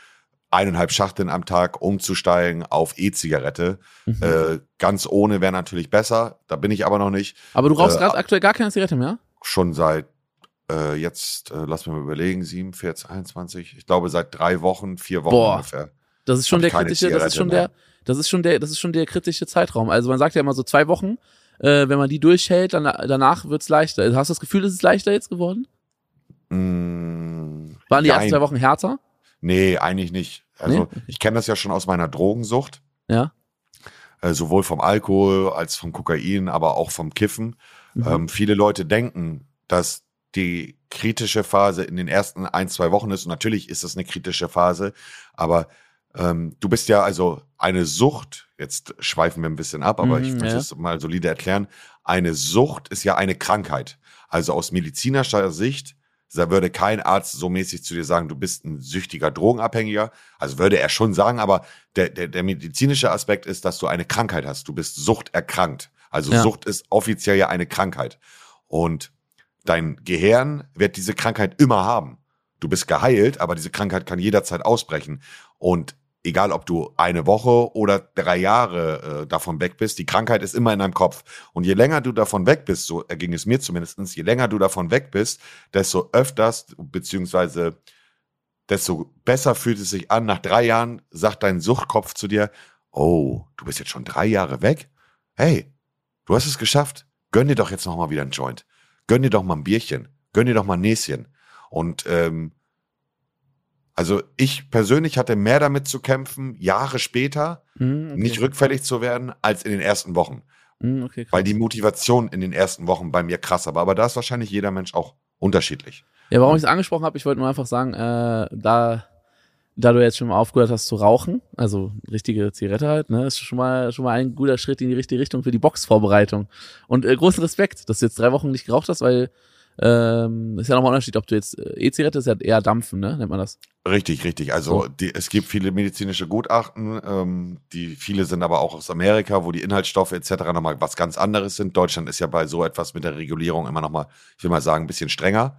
eineinhalb Schachteln am Tag umzusteigen auf E-Zigarette. Mhm. Äh, ganz ohne wäre natürlich besser. Da bin ich aber noch nicht. Aber du rauchst Äh, gerade aktuell gar keine Zigarette mehr? Schon seit äh, jetzt, äh, lass mich mal überlegen, 7, 14, 21. Ich glaube seit drei Wochen, vier Wochen Boah. ungefähr. Das ist schon der kritische, das ist schon mehr. der, das ist schon der, das ist schon der kritische Zeitraum. Also man sagt ja immer so zwei Wochen, äh, wenn man die durchhält, dann danach wird's leichter. Hast du das Gefühl, es ist leichter jetzt geworden? Mm, Waren die ersten jein. zwei Wochen härter? Nee, eigentlich nicht. Also Nee? ich kenne das ja schon aus meiner Drogensucht, Ja. äh, sowohl vom Alkohol als vom Kokain, aber auch vom Kiffen. Mhm. Ähm, viele Leute denken, dass die kritische Phase in den ersten ein, zwei Wochen ist. Und natürlich ist das eine kritische Phase, aber ähm, du bist ja also eine Sucht, jetzt schweifen wir ein bisschen ab, aber ich Mhm, möchte ja. es mal solide erklären. Eine Sucht ist ja eine Krankheit. Also aus medizinischer Sicht, da würde kein Arzt so mäßig zu dir sagen, du bist ein süchtiger Drogenabhängiger. Also würde er schon sagen, aber der, der, der medizinische Aspekt ist, dass du eine Krankheit hast. Du bist suchterkrankt. Also Ja. Sucht ist offiziell ja eine Krankheit. Und dein Gehirn wird diese Krankheit immer haben. Du bist geheilt, aber diese Krankheit kann jederzeit ausbrechen. Und egal, ob du eine Woche oder drei Jahre äh, davon weg bist, die Krankheit ist immer in deinem Kopf. Und je länger du davon weg bist, so erging es mir zumindestens, je länger du davon weg bist, desto öfters, beziehungsweise desto besser fühlt es sich an. Nach drei Jahren sagt dein Suchtkopf zu dir, oh, du bist jetzt schon drei Jahre weg? Hey, du hast es geschafft. Gönn dir doch jetzt noch mal wieder einen Joint. Gönn dir doch mal ein Bierchen. Gönn dir doch mal ein Näschen. Und ähm, also ich persönlich hatte mehr damit zu kämpfen, Jahre später Mhm, okay. nicht rückfällig zu werden, als in den ersten Wochen. Mhm, okay. Weil die Motivation in den ersten Wochen bei mir krasser war. Aber da ist wahrscheinlich jeder Mensch auch unterschiedlich. Ja, warum ich es angesprochen habe, ich wollte nur einfach sagen, äh, da, da du jetzt schon mal aufgehört hast zu rauchen, also richtige Zigarette halt, ne, ist schon mal schon mal ein guter Schritt in die richtige Richtung für die Boxvorbereitung. Und äh, großen Respekt, dass du jetzt drei Wochen nicht geraucht hast, weil ähm, ist ja nochmal ein Unterschied, ob du jetzt äh, E-Zigarette ist ja eher dampfen, ne, nennt man das. Richtig, richtig. Also So. die, es gibt viele medizinische Gutachten, ähm, die viele sind aber auch aus Amerika, wo die Inhaltsstoffe etc. nochmal was ganz anderes sind. Deutschland ist ja bei so etwas mit der Regulierung immer nochmal, ich will mal sagen, ein bisschen strenger.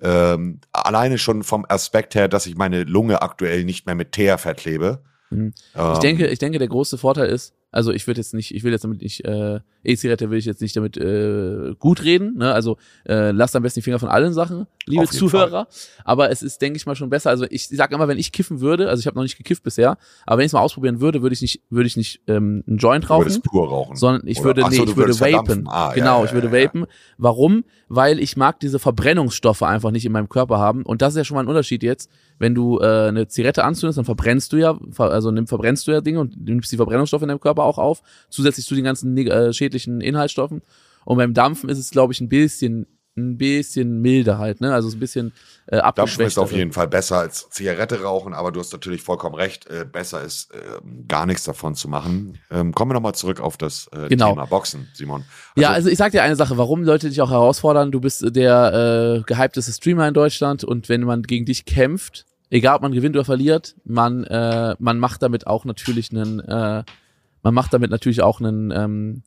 Ähm, alleine schon vom Aspekt her, dass ich meine Lunge aktuell nicht mehr mit Teer verklebe. Mhm. Ähm, Ich denke, ich denke, der große Vorteil ist, also ich würde jetzt nicht, ich will jetzt damit nicht, äh, E-Zigarette will ich jetzt nicht damit äh, gut reden, ne? Also äh, lasst am besten die Finger von allen Sachen, liebe Zuhörer. Aber es ist, denke ich mal, schon besser. Also ich sage immer, wenn ich kiffen würde, also ich habe noch nicht gekifft bisher, aber wenn ich es mal ausprobieren würde, würde ich nicht, würde ich nicht ähm, einen Joint du würdest rauchen. pur rauchen. Sondern ich Oder- würde, nee, so, ich würde vapen. Ah, genau, ja, ich würde ja. vapen. Warum? Weil ich mag diese Verbrennungsstoffe einfach nicht in meinem Körper haben. Und das ist ja schon mal ein Unterschied jetzt. Wenn du äh, eine Zigarette anzündest, dann verbrennst du ja, also nimm, verbrennst du ja Dinge und nimmst die Verbrennungsstoffe in deinem Körper auch auf, zusätzlich zu den ganzen äh, schädlichen Inhaltsstoffen. Und beim Dampfen ist es, glaube ich, ein bisschen, ein bisschen milder halt, ne? Also so ein bisschen äh, Dampfen abgeschwächt. ist auf jeden Fall besser als Zigarette rauchen, aber du hast natürlich vollkommen recht. Äh, besser ist, äh, gar nichts davon zu machen. Ähm, kommen wir nochmal zurück auf das äh, Genau. Thema Boxen, Simon. Ja, also ich sag dir eine Sache, warum Leute dich auch herausfordern, du bist der äh, gehypteste Streamer in Deutschland und wenn man gegen dich kämpft, egal ob man gewinnt oder verliert, man, äh, man macht damit auch natürlich einen, äh, man macht damit natürlich auch einen, ähm,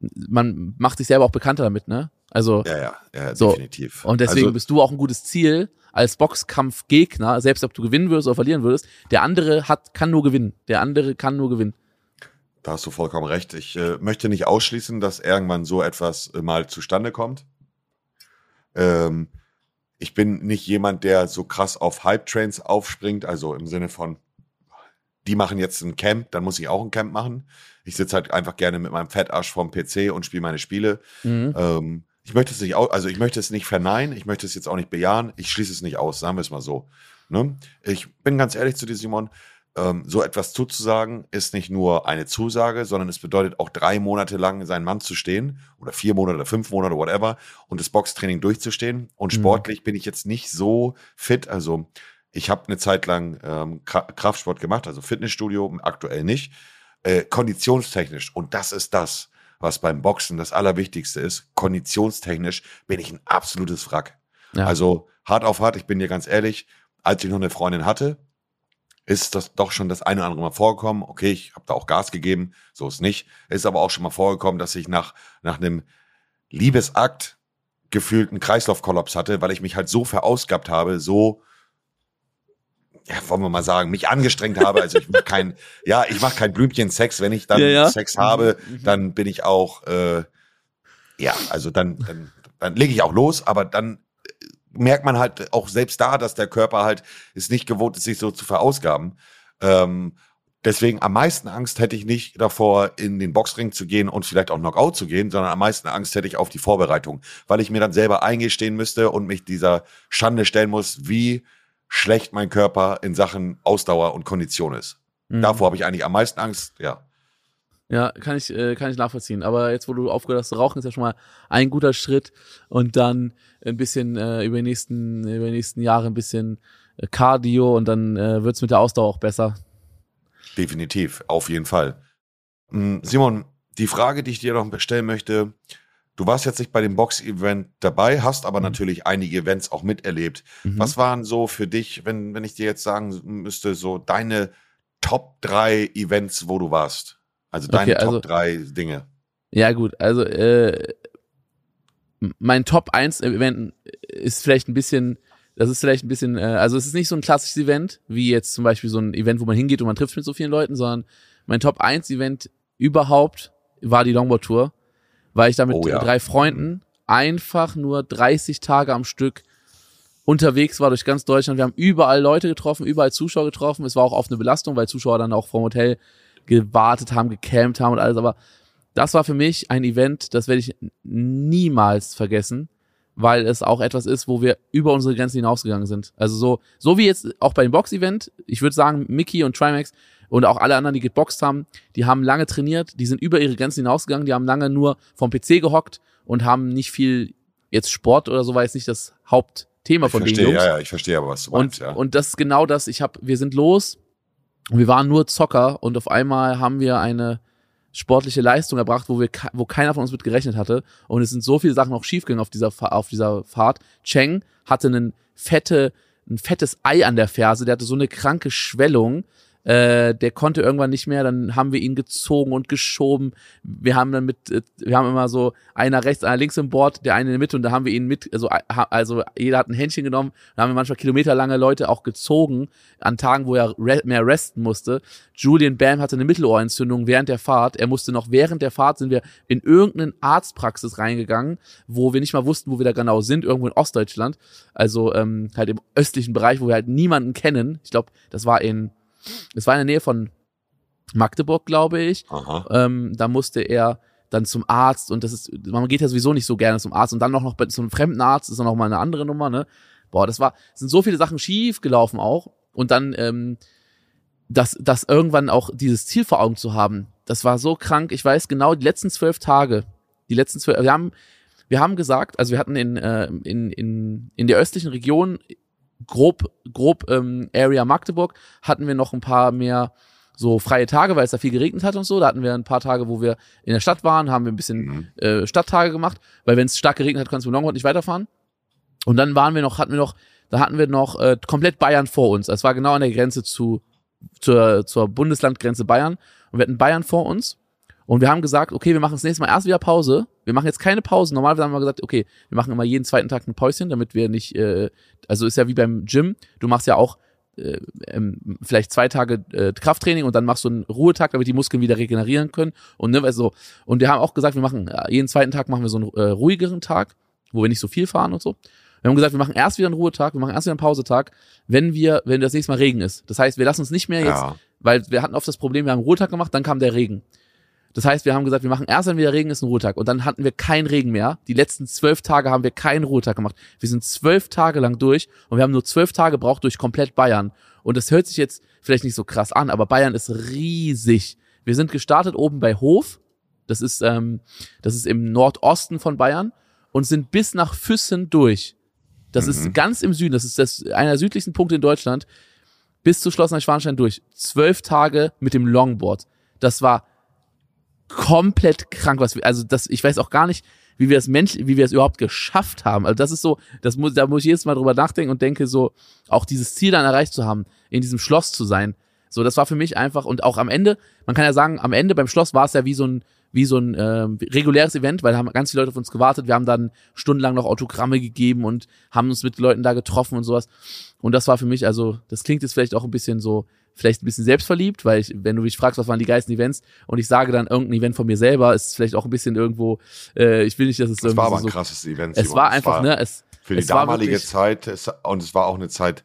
man macht sich selber auch bekannter damit, ne? Also, Ja, ja, ja So. definitiv. und deswegen also, bist du auch ein gutes Ziel als Boxkampfgegner, selbst ob du gewinnen würdest oder verlieren würdest, der andere hat, kann nur gewinnen. Der andere kann nur gewinnen. Da hast du vollkommen recht. Ich äh, möchte nicht ausschließen, dass irgendwann so etwas äh, mal zustande kommt. Ähm, ich bin nicht jemand, der so krass auf Hype-Trains aufspringt, also im Sinne von, die machen jetzt ein Camp, dann muss ich auch ein Camp machen. Ich sitze halt einfach gerne mit meinem Fettarsch vorm PC und spiele meine Spiele. Mhm. Ähm, ich möchte es nicht, also ich möchte es nicht verneinen, ich möchte es jetzt auch nicht bejahen, ich schließe es nicht aus, sagen wir es mal so. Ne? Ich bin ganz ehrlich zu dir, Simon, ähm, so etwas zuzusagen ist nicht nur eine Zusage, sondern es bedeutet auch drei Monate lang seinen Mann zu stehen oder vier Monate oder fünf Monate, whatever, und das Boxtraining durchzustehen. Und Mhm. sportlich bin ich jetzt nicht so fit, also ich habe eine Zeit lang ähm, Kra- Kraftsport gemacht, also Fitnessstudio, aktuell nicht. Äh, konditionstechnisch. Und das ist das, was beim Boxen das Allerwichtigste ist. Konditionstechnisch bin ich ein absolutes Wrack. Ja. Also hart auf hart, ich bin dir ganz ehrlich, als ich noch eine Freundin hatte, ist das doch schon das eine oder andere Mal vorgekommen. Okay, ich habe da auch Gas gegeben, so ist nicht. Ist aber auch schon mal vorgekommen, dass ich nach, nach einem Liebesakt gefühlt einen Kreislaufkollaps hatte, weil ich mich halt so verausgabt habe, so ja, wollen wir mal sagen, mich angestrengt habe. Also ich mache kein, ja, ich mache kein Blümchen-Sex. Wenn ich dann ja, ja. Sex habe, mhm. dann bin ich auch, äh, ja, also dann, dann, dann lege ich auch los, aber dann äh, merkt man halt auch selbst da, dass der Körper halt es nicht gewohnt ist, sich so zu verausgaben. Ähm, deswegen am meisten Angst hätte ich nicht davor, in den Boxring zu gehen und vielleicht auch Knockout zu gehen, sondern am meisten Angst hätte ich auf die Vorbereitung, weil ich mir dann selber eingestehen müsste und mich dieser Schande stellen muss, wie schlecht mein Körper in Sachen Ausdauer und Kondition ist. Mhm. Davor habe ich eigentlich am meisten Angst, ja. Ja, kann ich, äh, kann ich nachvollziehen. Aber jetzt, wo du aufgehört hast zu rauchen, ist ja schon mal ein guter Schritt. Und dann ein bisschen äh, über, die nächsten, über die nächsten Jahre ein bisschen äh, Cardio und dann äh, wird es mit der Ausdauer auch besser. Definitiv, auf jeden Fall. Hm, Simon, die Frage, die ich dir noch stellen möchte, Du warst jetzt nicht bei dem Box-Event dabei, hast aber mhm. natürlich einige Events auch miterlebt. Mhm. Was waren so für dich, wenn, wenn ich dir jetzt sagen müsste, so deine Top 3 Events, wo du warst? Also deine okay, also, Top 3 Dinge. Ja, gut, also äh, mein Top 1 Event ist vielleicht ein bisschen, das ist vielleicht ein bisschen, äh, also es ist nicht so ein klassisches Event, wie jetzt zum Beispiel so ein Event, wo man hingeht und man trifft mit so vielen Leuten, sondern mein Top 1 Event überhaupt war die Longboard Tour weil ich da mit oh, ja. drei Freunden einfach nur 30 Tage am Stück unterwegs war durch ganz Deutschland. Wir haben überall Leute getroffen, überall Zuschauer getroffen. Es war auch auf eine Belastung, weil Zuschauer dann auch vom Hotel gewartet haben, gecampt haben und alles. Aber das war für mich ein Event, das werde ich niemals vergessen, weil es auch etwas ist, wo wir über unsere Grenzen hinausgegangen sind. Also so, so wie jetzt auch bei dem Box-Event. Ich würde sagen, Mickey und Trimax und auch alle anderen, die geboxt haben, die haben lange trainiert, die sind über ihre Grenzen hinausgegangen, die haben lange nur vom PC gehockt und haben nicht viel, jetzt Sport oder so war jetzt nicht das Hauptthema ich von verstehe, den Jungs. Ja, ja, ich verstehe aber, was du meinst, und, ja. Und das ist genau das, ich habe, wir sind los und wir waren nur Zocker und auf einmal haben wir eine sportliche Leistung erbracht, wo wir, wo keiner von uns mit gerechnet hatte. Und es sind so viele Sachen auch schiefgegangen auf dieser, auf dieser Fahrt. Cheng hatte einen fette, ein fettes Ei an der Ferse, der hatte so eine kranke Schwellung, äh, der konnte irgendwann nicht mehr, dann haben wir ihn gezogen und geschoben. Wir haben dann mit, äh, wir haben immer so einer rechts, einer links im Board, der eine in der Mitte und da haben wir ihn mit, also, also jeder hat ein Händchen genommen, da haben wir manchmal kilometerlange Leute auch gezogen an Tagen, wo er mehr resten musste. Julian Bam hatte eine Mittelohrentzündung während der Fahrt. Er musste noch während der Fahrt sind wir in irgendeine Arztpraxis reingegangen, wo wir nicht mal wussten, wo wir da genau sind, irgendwo in Ostdeutschland. Also ähm, halt im östlichen Bereich, wo wir halt niemanden kennen. Ich glaube, das war in es war in der Nähe von Magdeburg, glaube ich. Ähm, da musste er dann zum Arzt und das ist, man geht ja sowieso nicht so gerne zum Arzt und dann noch, noch bei einem fremden Arzt ist dann noch mal eine andere Nummer, ne? Boah, das war, sind so viele Sachen schief gelaufen auch und dann, ähm, das, das irgendwann auch dieses Ziel vor Augen zu haben, das war so krank. Ich weiß genau, die letzten zwölf Tage, die letzten zwölf, wir haben, wir haben gesagt, also wir hatten in, äh, in, in, in der östlichen Region grob, grob ähm, Area Magdeburg hatten wir noch ein paar mehr so freie Tage, weil es da viel geregnet hat und so. Da hatten wir ein paar Tage, wo wir in der Stadt waren, haben wir ein bisschen mhm. äh, Stadttage gemacht, weil wenn es stark geregnet hat, kannst du mit Longboard nicht weiterfahren. Und dann waren wir noch, hatten wir noch, da hatten wir noch äh, komplett Bayern vor uns. Es war genau an der Grenze zu zur, zur Bundeslandgrenze Bayern und wir hatten Bayern vor uns und wir haben gesagt, okay, wir machen das nächste Mal erst wieder Pause wir machen jetzt keine Pause. Normalerweise haben wir gesagt, okay, wir machen immer jeden zweiten Tag ein Päuschen, damit wir nicht, äh, also ist ja wie beim Gym, du machst ja auch äh, ähm, vielleicht zwei Tage äh, Krafttraining und dann machst du einen Ruhetag, damit die Muskeln wieder regenerieren können. Und ne, also, und wir haben auch gesagt, wir machen äh, jeden zweiten Tag machen wir so einen äh, ruhigeren Tag, wo wir nicht so viel fahren und so. Wir haben gesagt, wir machen erst wieder einen Ruhetag, wir machen erst wieder einen Pausetag, wenn wir, wenn das nächste Mal Regen ist. Das heißt, wir lassen uns nicht mehr jetzt, ja. weil wir hatten oft das Problem, wir haben einen Ruhetag gemacht, dann kam der Regen. Das heißt, wir haben gesagt, wir machen erst, wenn wieder Regen ist, einen Ruhetag. Und dann hatten wir keinen Regen mehr. Die letzten zwölf Tage haben wir keinen Ruhetag gemacht. Wir sind zwölf Tage lang durch und wir haben nur zwölf Tage gebraucht durch komplett Bayern. Und das hört sich jetzt vielleicht nicht so krass an, aber Bayern ist riesig. Wir sind gestartet oben bei Hof. Das ist, ähm, das ist im Nordosten von Bayern und sind bis nach Füssen durch. Das mhm. ist ganz im Süden. Das ist das, einer der südlichsten Punkte in Deutschland. Bis zu Schloss Neuschwanstein durch. Zwölf Tage mit dem Longboard. Das war komplett krank, was wir, also das, ich weiß auch gar nicht, wie wir es Mensch, wie wir es überhaupt geschafft haben. Also das ist so, das muss, da muss ich jedes Mal drüber nachdenken und denke so, auch dieses Ziel dann erreicht zu haben, in diesem Schloss zu sein. So, das war für mich einfach und auch am Ende, man kann ja sagen, am Ende beim Schloss war es ja wie so ein, wie so ein äh, reguläres Event, weil da haben ganz viele Leute auf uns gewartet. Wir haben dann stundenlang noch Autogramme gegeben und haben uns mit Leuten da getroffen und sowas. Und das war für mich, also, das klingt jetzt vielleicht auch ein bisschen so, vielleicht ein bisschen selbstverliebt, weil ich, wenn du mich fragst, was waren die geilsten Events und ich sage dann irgendein Event von mir selber, ist vielleicht auch ein bisschen irgendwo, äh, ich will nicht, dass es Es war aber ein so, krasses Event. es Simon. war einfach, ne, es, Für die es war damalige wirklich- Zeit es, und es war auch eine Zeit,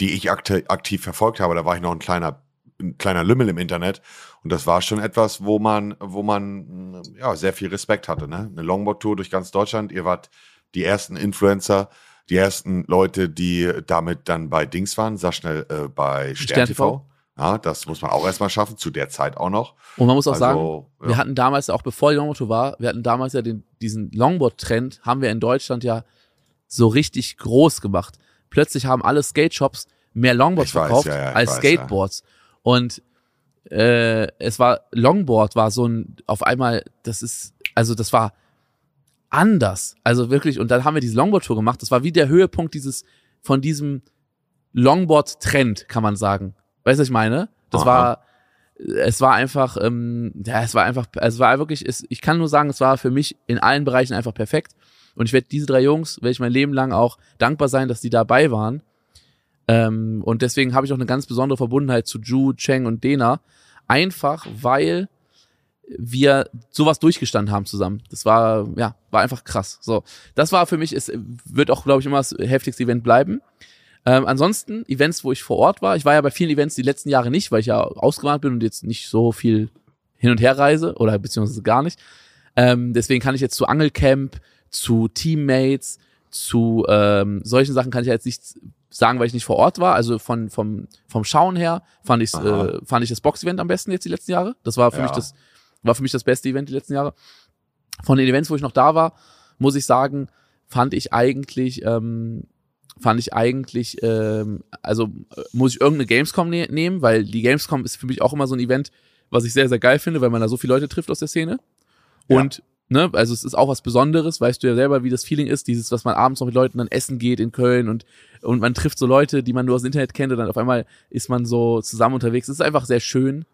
die ich akti aktiv verfolgt habe. Da war ich noch ein kleiner, ein kleiner Lümmel im Internet und das war schon etwas, wo man, wo man ja sehr viel Respekt hatte. Ne? Eine Longboard-Tour durch ganz Deutschland. Ihr wart die ersten Influencer, die ersten Leute, die damit dann bei Dings waren. Sag schnell äh, bei Stern TV. Ja, das muss man auch erstmal schaffen, zu der Zeit auch noch. Und man muss auch Also, sagen, ja. wir hatten damals, auch bevor die Longboard war, wir hatten damals ja den, diesen Longboard-Trend, haben wir in Deutschland ja so richtig groß gemacht. Plötzlich haben alle Skate-Shops mehr Longboards Ich weiß, verkauft ja, ja, als weiß, Skateboards. Und äh, es war, Longboard war so ein, auf einmal, das ist, also das war anders. Also wirklich, und dann haben wir diese Longboard-Tour gemacht. Das war wie der Höhepunkt dieses, von diesem Longboard-Trend, kann man sagen. Weißt du, was ich meine? Das Aha. war, es war einfach, ähm, ja, es war einfach, es war wirklich, es, ich kann nur sagen, es war für mich in allen Bereichen einfach perfekt. Und ich werde diese drei Jungs, werde ich mein Leben lang auch dankbar sein, dass die dabei waren. Ähm, und deswegen habe ich auch eine ganz besondere Verbundenheit zu Ju, Cheng und Dena. Einfach, weil wir sowas durchgestanden haben zusammen. Das war, ja, war einfach krass. So, das war für mich, es wird auch, glaube ich, immer das heftigste Event bleiben. Ähm, ansonsten, Events, wo ich vor Ort war, ich war ja bei vielen Events die letzten Jahre nicht, weil ich ja ausgewandert bin und jetzt nicht so viel hin und her reise oder beziehungsweise gar nicht. Ähm, deswegen kann ich jetzt zu Angelcamp, zu Teammates, zu ähm, solchen Sachen kann ich jetzt nicht sagen, weil ich nicht vor Ort war. Also von vom vom Schauen her fand ich äh, fand ich das Box-Event am besten jetzt die letzten Jahre. Das war für Ja. mich das war für mich das beste Event die letzten Jahre. Von den Events, wo ich noch da war, muss ich sagen, fand ich eigentlich ähm, fand ich eigentlich, ähm, also äh, muss ich irgendeine Gamescom ne nehmen, weil die Gamescom ist für mich auch immer so ein Event, was ich sehr, sehr geil finde, weil man da so viele Leute trifft aus der Szene. Ja. Und, ne, also es ist auch was Besonderes, weißt du ja selber, wie das Feeling ist, dieses, was man abends noch mit Leuten dann essen geht in Köln und, und man trifft so Leute, die man nur aus dem Internet kennt und dann auf einmal ist man so zusammen unterwegs. Es ist einfach sehr schön.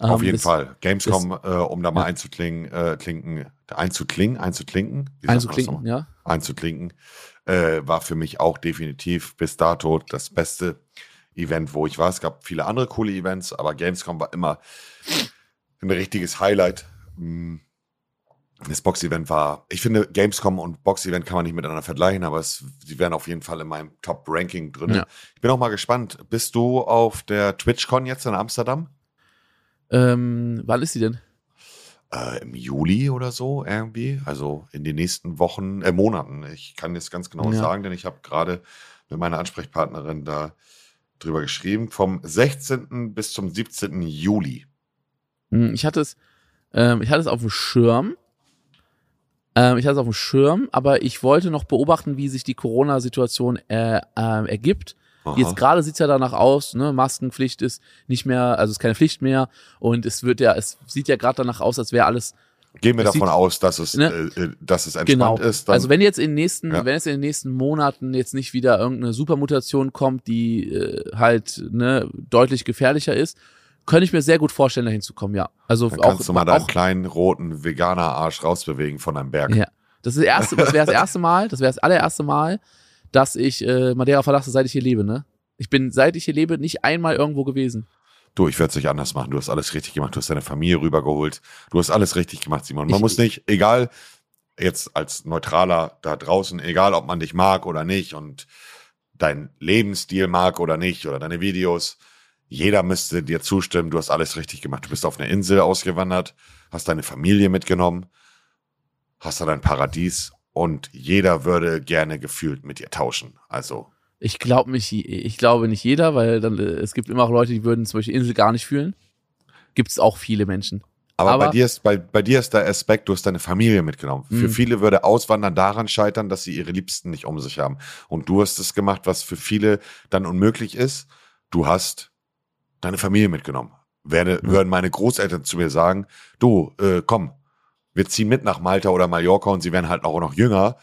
Auf Ähm, jeden das- Fall. Gamescom, äh, um da mal Ja. einzuklingen, äh, klinken, einzuklingen, einzuklinken, Einzuklinken, ja. einzuklinken, äh, war für mich auch definitiv bis dato das beste Event, wo ich war. Es gab viele andere coole Events, aber Gamescom war immer ein richtiges Highlight. Mm. Das Box-Event war, ich finde, Gamescom und Box-Event kann man nicht miteinander vergleichen, aber es, sie wären auf jeden Fall in meinem Top-Ranking drin. Ja. Ich bin auch mal gespannt. Bist du auf der TwitchCon jetzt in Amsterdam? Ähm, wann ist sie denn? äh, im Juli oder so irgendwie, also in den nächsten Wochen, äh, Monaten. Ich kann jetzt ganz genau Ja. sagen, denn ich habe gerade mit meiner Ansprechpartnerin da drüber geschrieben, vom 16. bis zum 17. Juli. Hm, Ich hatte es, ähm, ich hatte es auf dem Schirm. Ähm, ich hatte es auf dem Schirm, aber ich wollte noch beobachten, wie sich die Corona-Situation äh, ähm, ergibt. Aha. Jetzt gerade sieht's ja danach aus, ne, Maskenpflicht ist nicht mehr, also ist keine Pflicht mehr und es wird ja, es sieht ja gerade danach aus, als wäre alles Gehen wir davon sieht- aus, dass es, ne? äh, äh, dass es entspannt genau. ist. Also wenn jetzt in den nächsten, Ja. wenn es in den nächsten Monaten jetzt nicht wieder irgendeine Supermutation kommt, die äh, halt ne deutlich gefährlicher ist, könnte ich mir sehr gut vorstellen, dahin zu kommen, ja. Also dann auch, kannst du mal deinen kleinen roten Veganer-Arsch rausbewegen von einem Berg. Ja. Das ist das erste, das wäre das erste Mal, das wäre das allererste Mal, dass ich äh, Madeira verlasse, seit ich hier lebe, ne? Ich bin, seit ich hier lebe, nicht einmal irgendwo gewesen. Du, ich werde es nicht anders machen. Du hast alles richtig gemacht. Du hast deine Familie rübergeholt. Du hast alles richtig gemacht, Simon. Man Ich- muss nicht, egal, jetzt als Neutraler da draußen, egal ob man dich mag oder nicht und dein Lebensstil mag oder nicht oder deine Videos, jeder müsste dir zustimmen. Du hast alles richtig gemacht. Du bist auf eine Insel ausgewandert, hast deine Familie mitgenommen, hast da dein Paradies und jeder würde gerne gefühlt mit dir tauschen. Also, Ich glaube mich, ich glaube nicht jeder, weil dann, äh, es gibt immer auch Leute, die würden zum Beispiel Insel gar nicht fühlen. Gibt es auch viele Menschen. Aber, Aber- bei, dir ist, bei, bei dir ist der Aspekt, du hast deine Familie mitgenommen. Für Mhm. viele würde Auswandern daran scheitern, dass sie ihre Liebsten nicht um sich haben. Und du hast es gemacht, was für viele dann unmöglich ist. Du hast deine Familie mitgenommen. werde, würden meine Großeltern zu mir sagen, du, äh, komm, wir ziehen mit nach Malta oder Mallorca und sie werden halt auch noch jünger,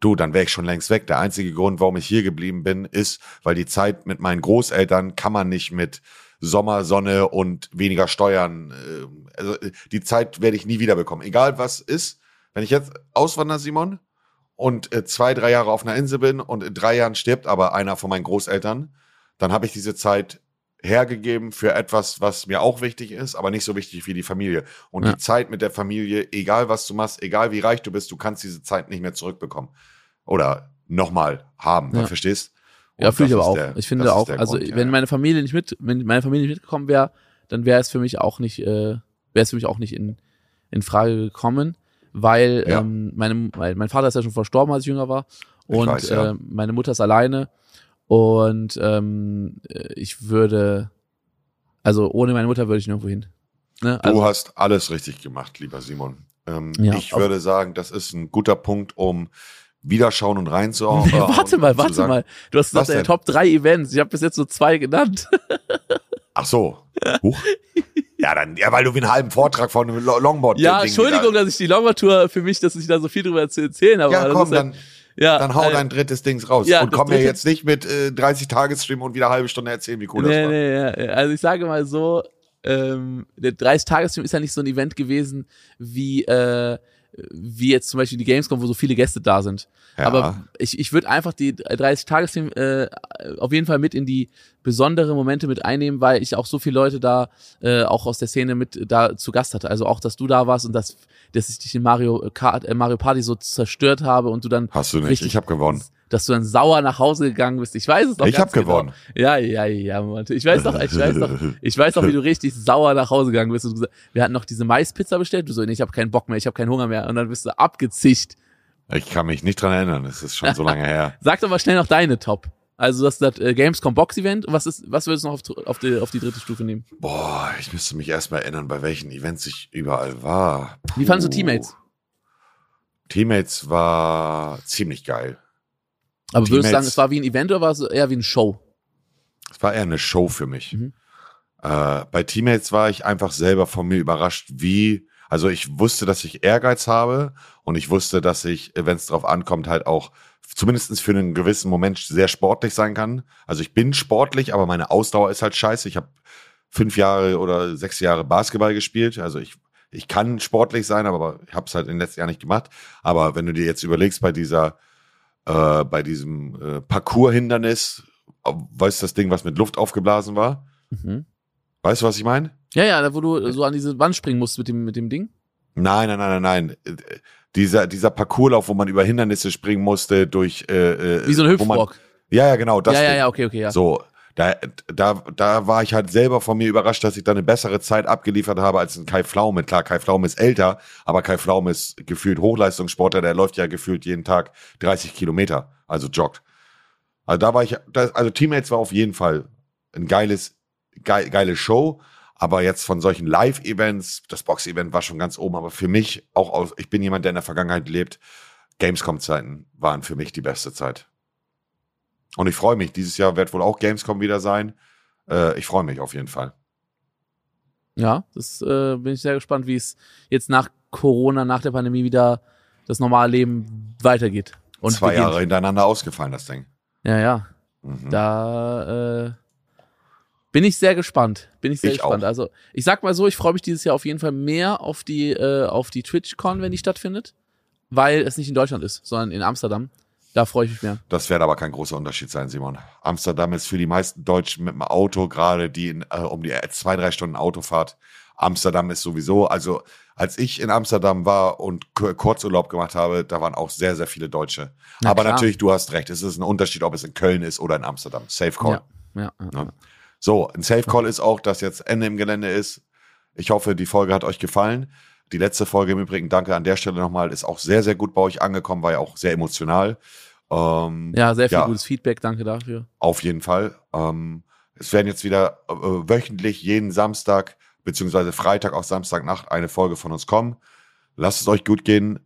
du, dann wäre ich schon längst weg. Der einzige Grund, warum ich hier geblieben bin, ist, weil die Zeit mit meinen Großeltern kann man nicht mit Sommer, Sonne und weniger Steuern, äh, also äh, die Zeit werde ich nie wiederbekommen. Egal was ist, wenn ich jetzt auswandere, Simon, und äh, zwei, drei Jahre auf einer Insel bin und in drei Jahren stirbt aber einer von meinen Großeltern, dann habe ich diese Zeit hergegeben für etwas, was mir auch wichtig ist, aber nicht so wichtig wie die Familie. Und Ja. die Zeit mit der Familie, egal was du machst, egal wie reich du bist, du kannst diese Zeit nicht mehr zurückbekommen. Oder nochmal haben, Ja. verstehst? Ja, Und fühle ich aber auch. der- ich finde auch, also Grund, ja, wenn ja. meine Familie nicht mit, wenn meine Familie nicht mitgekommen wäre, dann wäre es für mich auch nicht, äh, wäre es für mich auch nicht in, in Frage gekommen, weil Ja. ähm, meine, weil mein Vater ist ja schon verstorben, als ich jünger war. Ich Und weiß, ja. äh, meine Mutter ist alleine. Und ähm, äh, ich würde, also ohne meine Mutter würde ich nirgendwo hin. Ne? Du Also, hast alles richtig gemacht, lieber Simon. Ähm, Ja, ich würde sagen, das ist ein guter Punkt, um Wiederschauen und reinzuhauen. warte mal, warte sagen, mal. Du hast gesagt, deine denn? Top 3 Events. Ich habe bis jetzt nur zwei genannt. Ach so. Huch. ja, dann, ja, weil du wie einen halben Vortrag von einem Lo- Longboard Ja, Entschuldigung, dass ich die Longboard-Tour für mich, dass ich da so viel drüber zu erzählen habe. Ja, komm, dann, ja, dann hau äh, dein drittes Dings raus. ja, und das komm mir jetzt nicht mit äh, 30 Tagesstream und wieder eine halbe Stunde erzählen, wie cool das nee, war. nee, ja. Also ich sage mal so, ähm, der 30-Tages-Stream ist ja nicht so ein Event gewesen wie, äh, wie jetzt zum Beispiel die Gamescom, wo so viele Gäste da sind. Ja. Aber ich, ich würde einfach die 30-Tages-Stream äh, auf jeden Fall mit in die besondere Momente mit einnehmen, weil ich auch so viele Leute da äh, auch aus der Szene mit da zu Gast hatte. Also auch, dass du da warst und dass, dass ich dich in Mario Kart, äh, Mario Party so zerstört habe und du dann Hast du nicht, ich habe gewonnen. Dass du dann sauer nach Hause gegangen bist. Ich weiß es noch Ich ganz hab gewonnen. Genau. Ja, ja, ja, Mann. Ich weiß doch, ich weiß doch, ich weiß doch, wie du richtig sauer nach Hause gegangen bist. Und gesagt, wir hatten noch diese Maispizza bestellt. Du so, nee, ich habe keinen Bock mehr, ich habe keinen Hunger mehr. Und dann bist du abgezicht. Ich kann mich nicht dran erinnern, es ist schon so lange her. Sag doch mal schnell noch deine Top. Also das, das äh, Gamescom Box Event. Was ist, was würdest du noch auf, auf, die, auf die dritte Stufe nehmen? Boah, ich müsste mich erstmal erinnern, bei welchen Events ich überall war. Wie fandest du Puh. Teammates? Teammates war ziemlich geil. Aber würdest du sagen, es war wie ein Event oder war es eher wie eine Show? Es war eher eine Show für mich. Mhm. Äh, bei Teammates war ich einfach selber von mir überrascht, wie, also ich wusste, dass ich Ehrgeiz habe und ich wusste, dass ich, wenn es drauf ankommt, halt auch zumindest für einen gewissen Moment sehr sportlich sein kann. Also ich bin sportlich, aber meine Ausdauer ist halt scheiße. Ich habe fünf Jahre oder sechs Jahre Basketball gespielt. Also ich, ich kann sportlich sein, aber ich habe es halt in den letzten Jahren nicht gemacht. Aber wenn du dir jetzt überlegst, bei dieser, äh, bei diesem äh, Parcours-Hindernis, weißt du das Ding, was mit Luft aufgeblasen war? Mhm. Weißt du, was ich meine? Ja, ja, da wo du so an diese Wand springen musst mit dem, mit dem Ding. Nein, nein, nein, nein, nein. Dieser, dieser Parcourslauf, wo man über Hindernisse springen musste, durch. Äh, äh, Wie so ein Hüpfrock. Ja, ja, genau. Das Ja, ja, ja, okay, okay, ja. So, da, da, da war ich halt selber von mir überrascht, dass ich da eine bessere Zeit abgeliefert habe als ein Kai Pflaume. Klar, Kai Pflaume ist älter, aber Kai Pflaume ist gefühlt Hochleistungssportler, der läuft ja gefühlt jeden Tag 30 Kilometer, also joggt. Also da war ich, das, also Teammates war auf jeden Fall ein geiles, geil, geile Show. Aber jetzt von solchen Live-Events, das Box-Event war schon ganz oben, aber für mich auch aus, ich bin jemand, der in der Vergangenheit lebt, Gamescom-Zeiten waren für mich die beste Zeit. Und ich freue mich. Dieses Jahr wird wohl auch Gamescom wieder sein. Äh, ich freue mich auf jeden Fall. Ja, das äh, bin ich sehr gespannt, wie es jetzt nach Corona, nach der Pandemie wieder das normale Leben weitergeht. Und Zwei beginnt. Jahre hintereinander ausgefallen, das Ding. Ja, ja. Mhm. Da äh, bin ich sehr gespannt. Bin ich sehr Ich gespannt. auch. Also ich sag mal so, ich freue mich dieses Jahr auf jeden Fall mehr auf die äh, auf die TwitchCon, wenn die stattfindet, weil es nicht in Deutschland ist, sondern in Amsterdam. Da freue ich mich mehr. Das wird aber kein großer Unterschied sein, Simon. Amsterdam ist für die meisten Deutschen mit dem Auto, gerade die in, äh, um die zwei, drei Stunden Autofahrt. Amsterdam ist sowieso, also als ich in Amsterdam war und Kurzurlaub gemacht habe, da waren auch sehr, sehr viele Deutsche. Na aber klar. natürlich, du hast recht, es ist ein Unterschied, ob es in Köln ist oder in Amsterdam. Safe Call. Ja, ja, ja. Ne? So, ein Safe Call ist auch, dass jetzt Ende im Gelände ist. Ich hoffe, die Folge hat euch gefallen. Die letzte Folge im Übrigen, danke an der Stelle nochmal, ist auch sehr, sehr gut bei euch angekommen, war ja auch sehr emotional. Ähm, ja, sehr viel ja, gutes Feedback, danke dafür. Auf jeden Fall. Ähm, es werden jetzt wieder äh, äh wöchentlich jeden Samstag beziehungsweise Freitag auf Samstagnacht eine Folge von uns kommen. Lasst es euch gut gehen.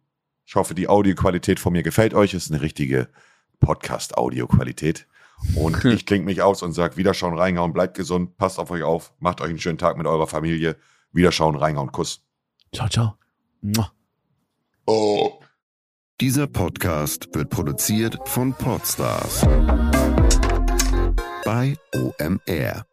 Ich hoffe, die Audioqualität von mir gefällt euch. Es Ist eine richtige Podcast-Audioqualität. Und ich klinge mich aus und sage Wiederschauen, reinhauen, bleibt gesund, passt auf euch auf, macht euch einen schönen Tag mit eurer Familie. Wiederschauen, reinhauen, Kuss. Ciao, ciao. Oh. Dieser Podcast wird produziert von Podstars bei OMR.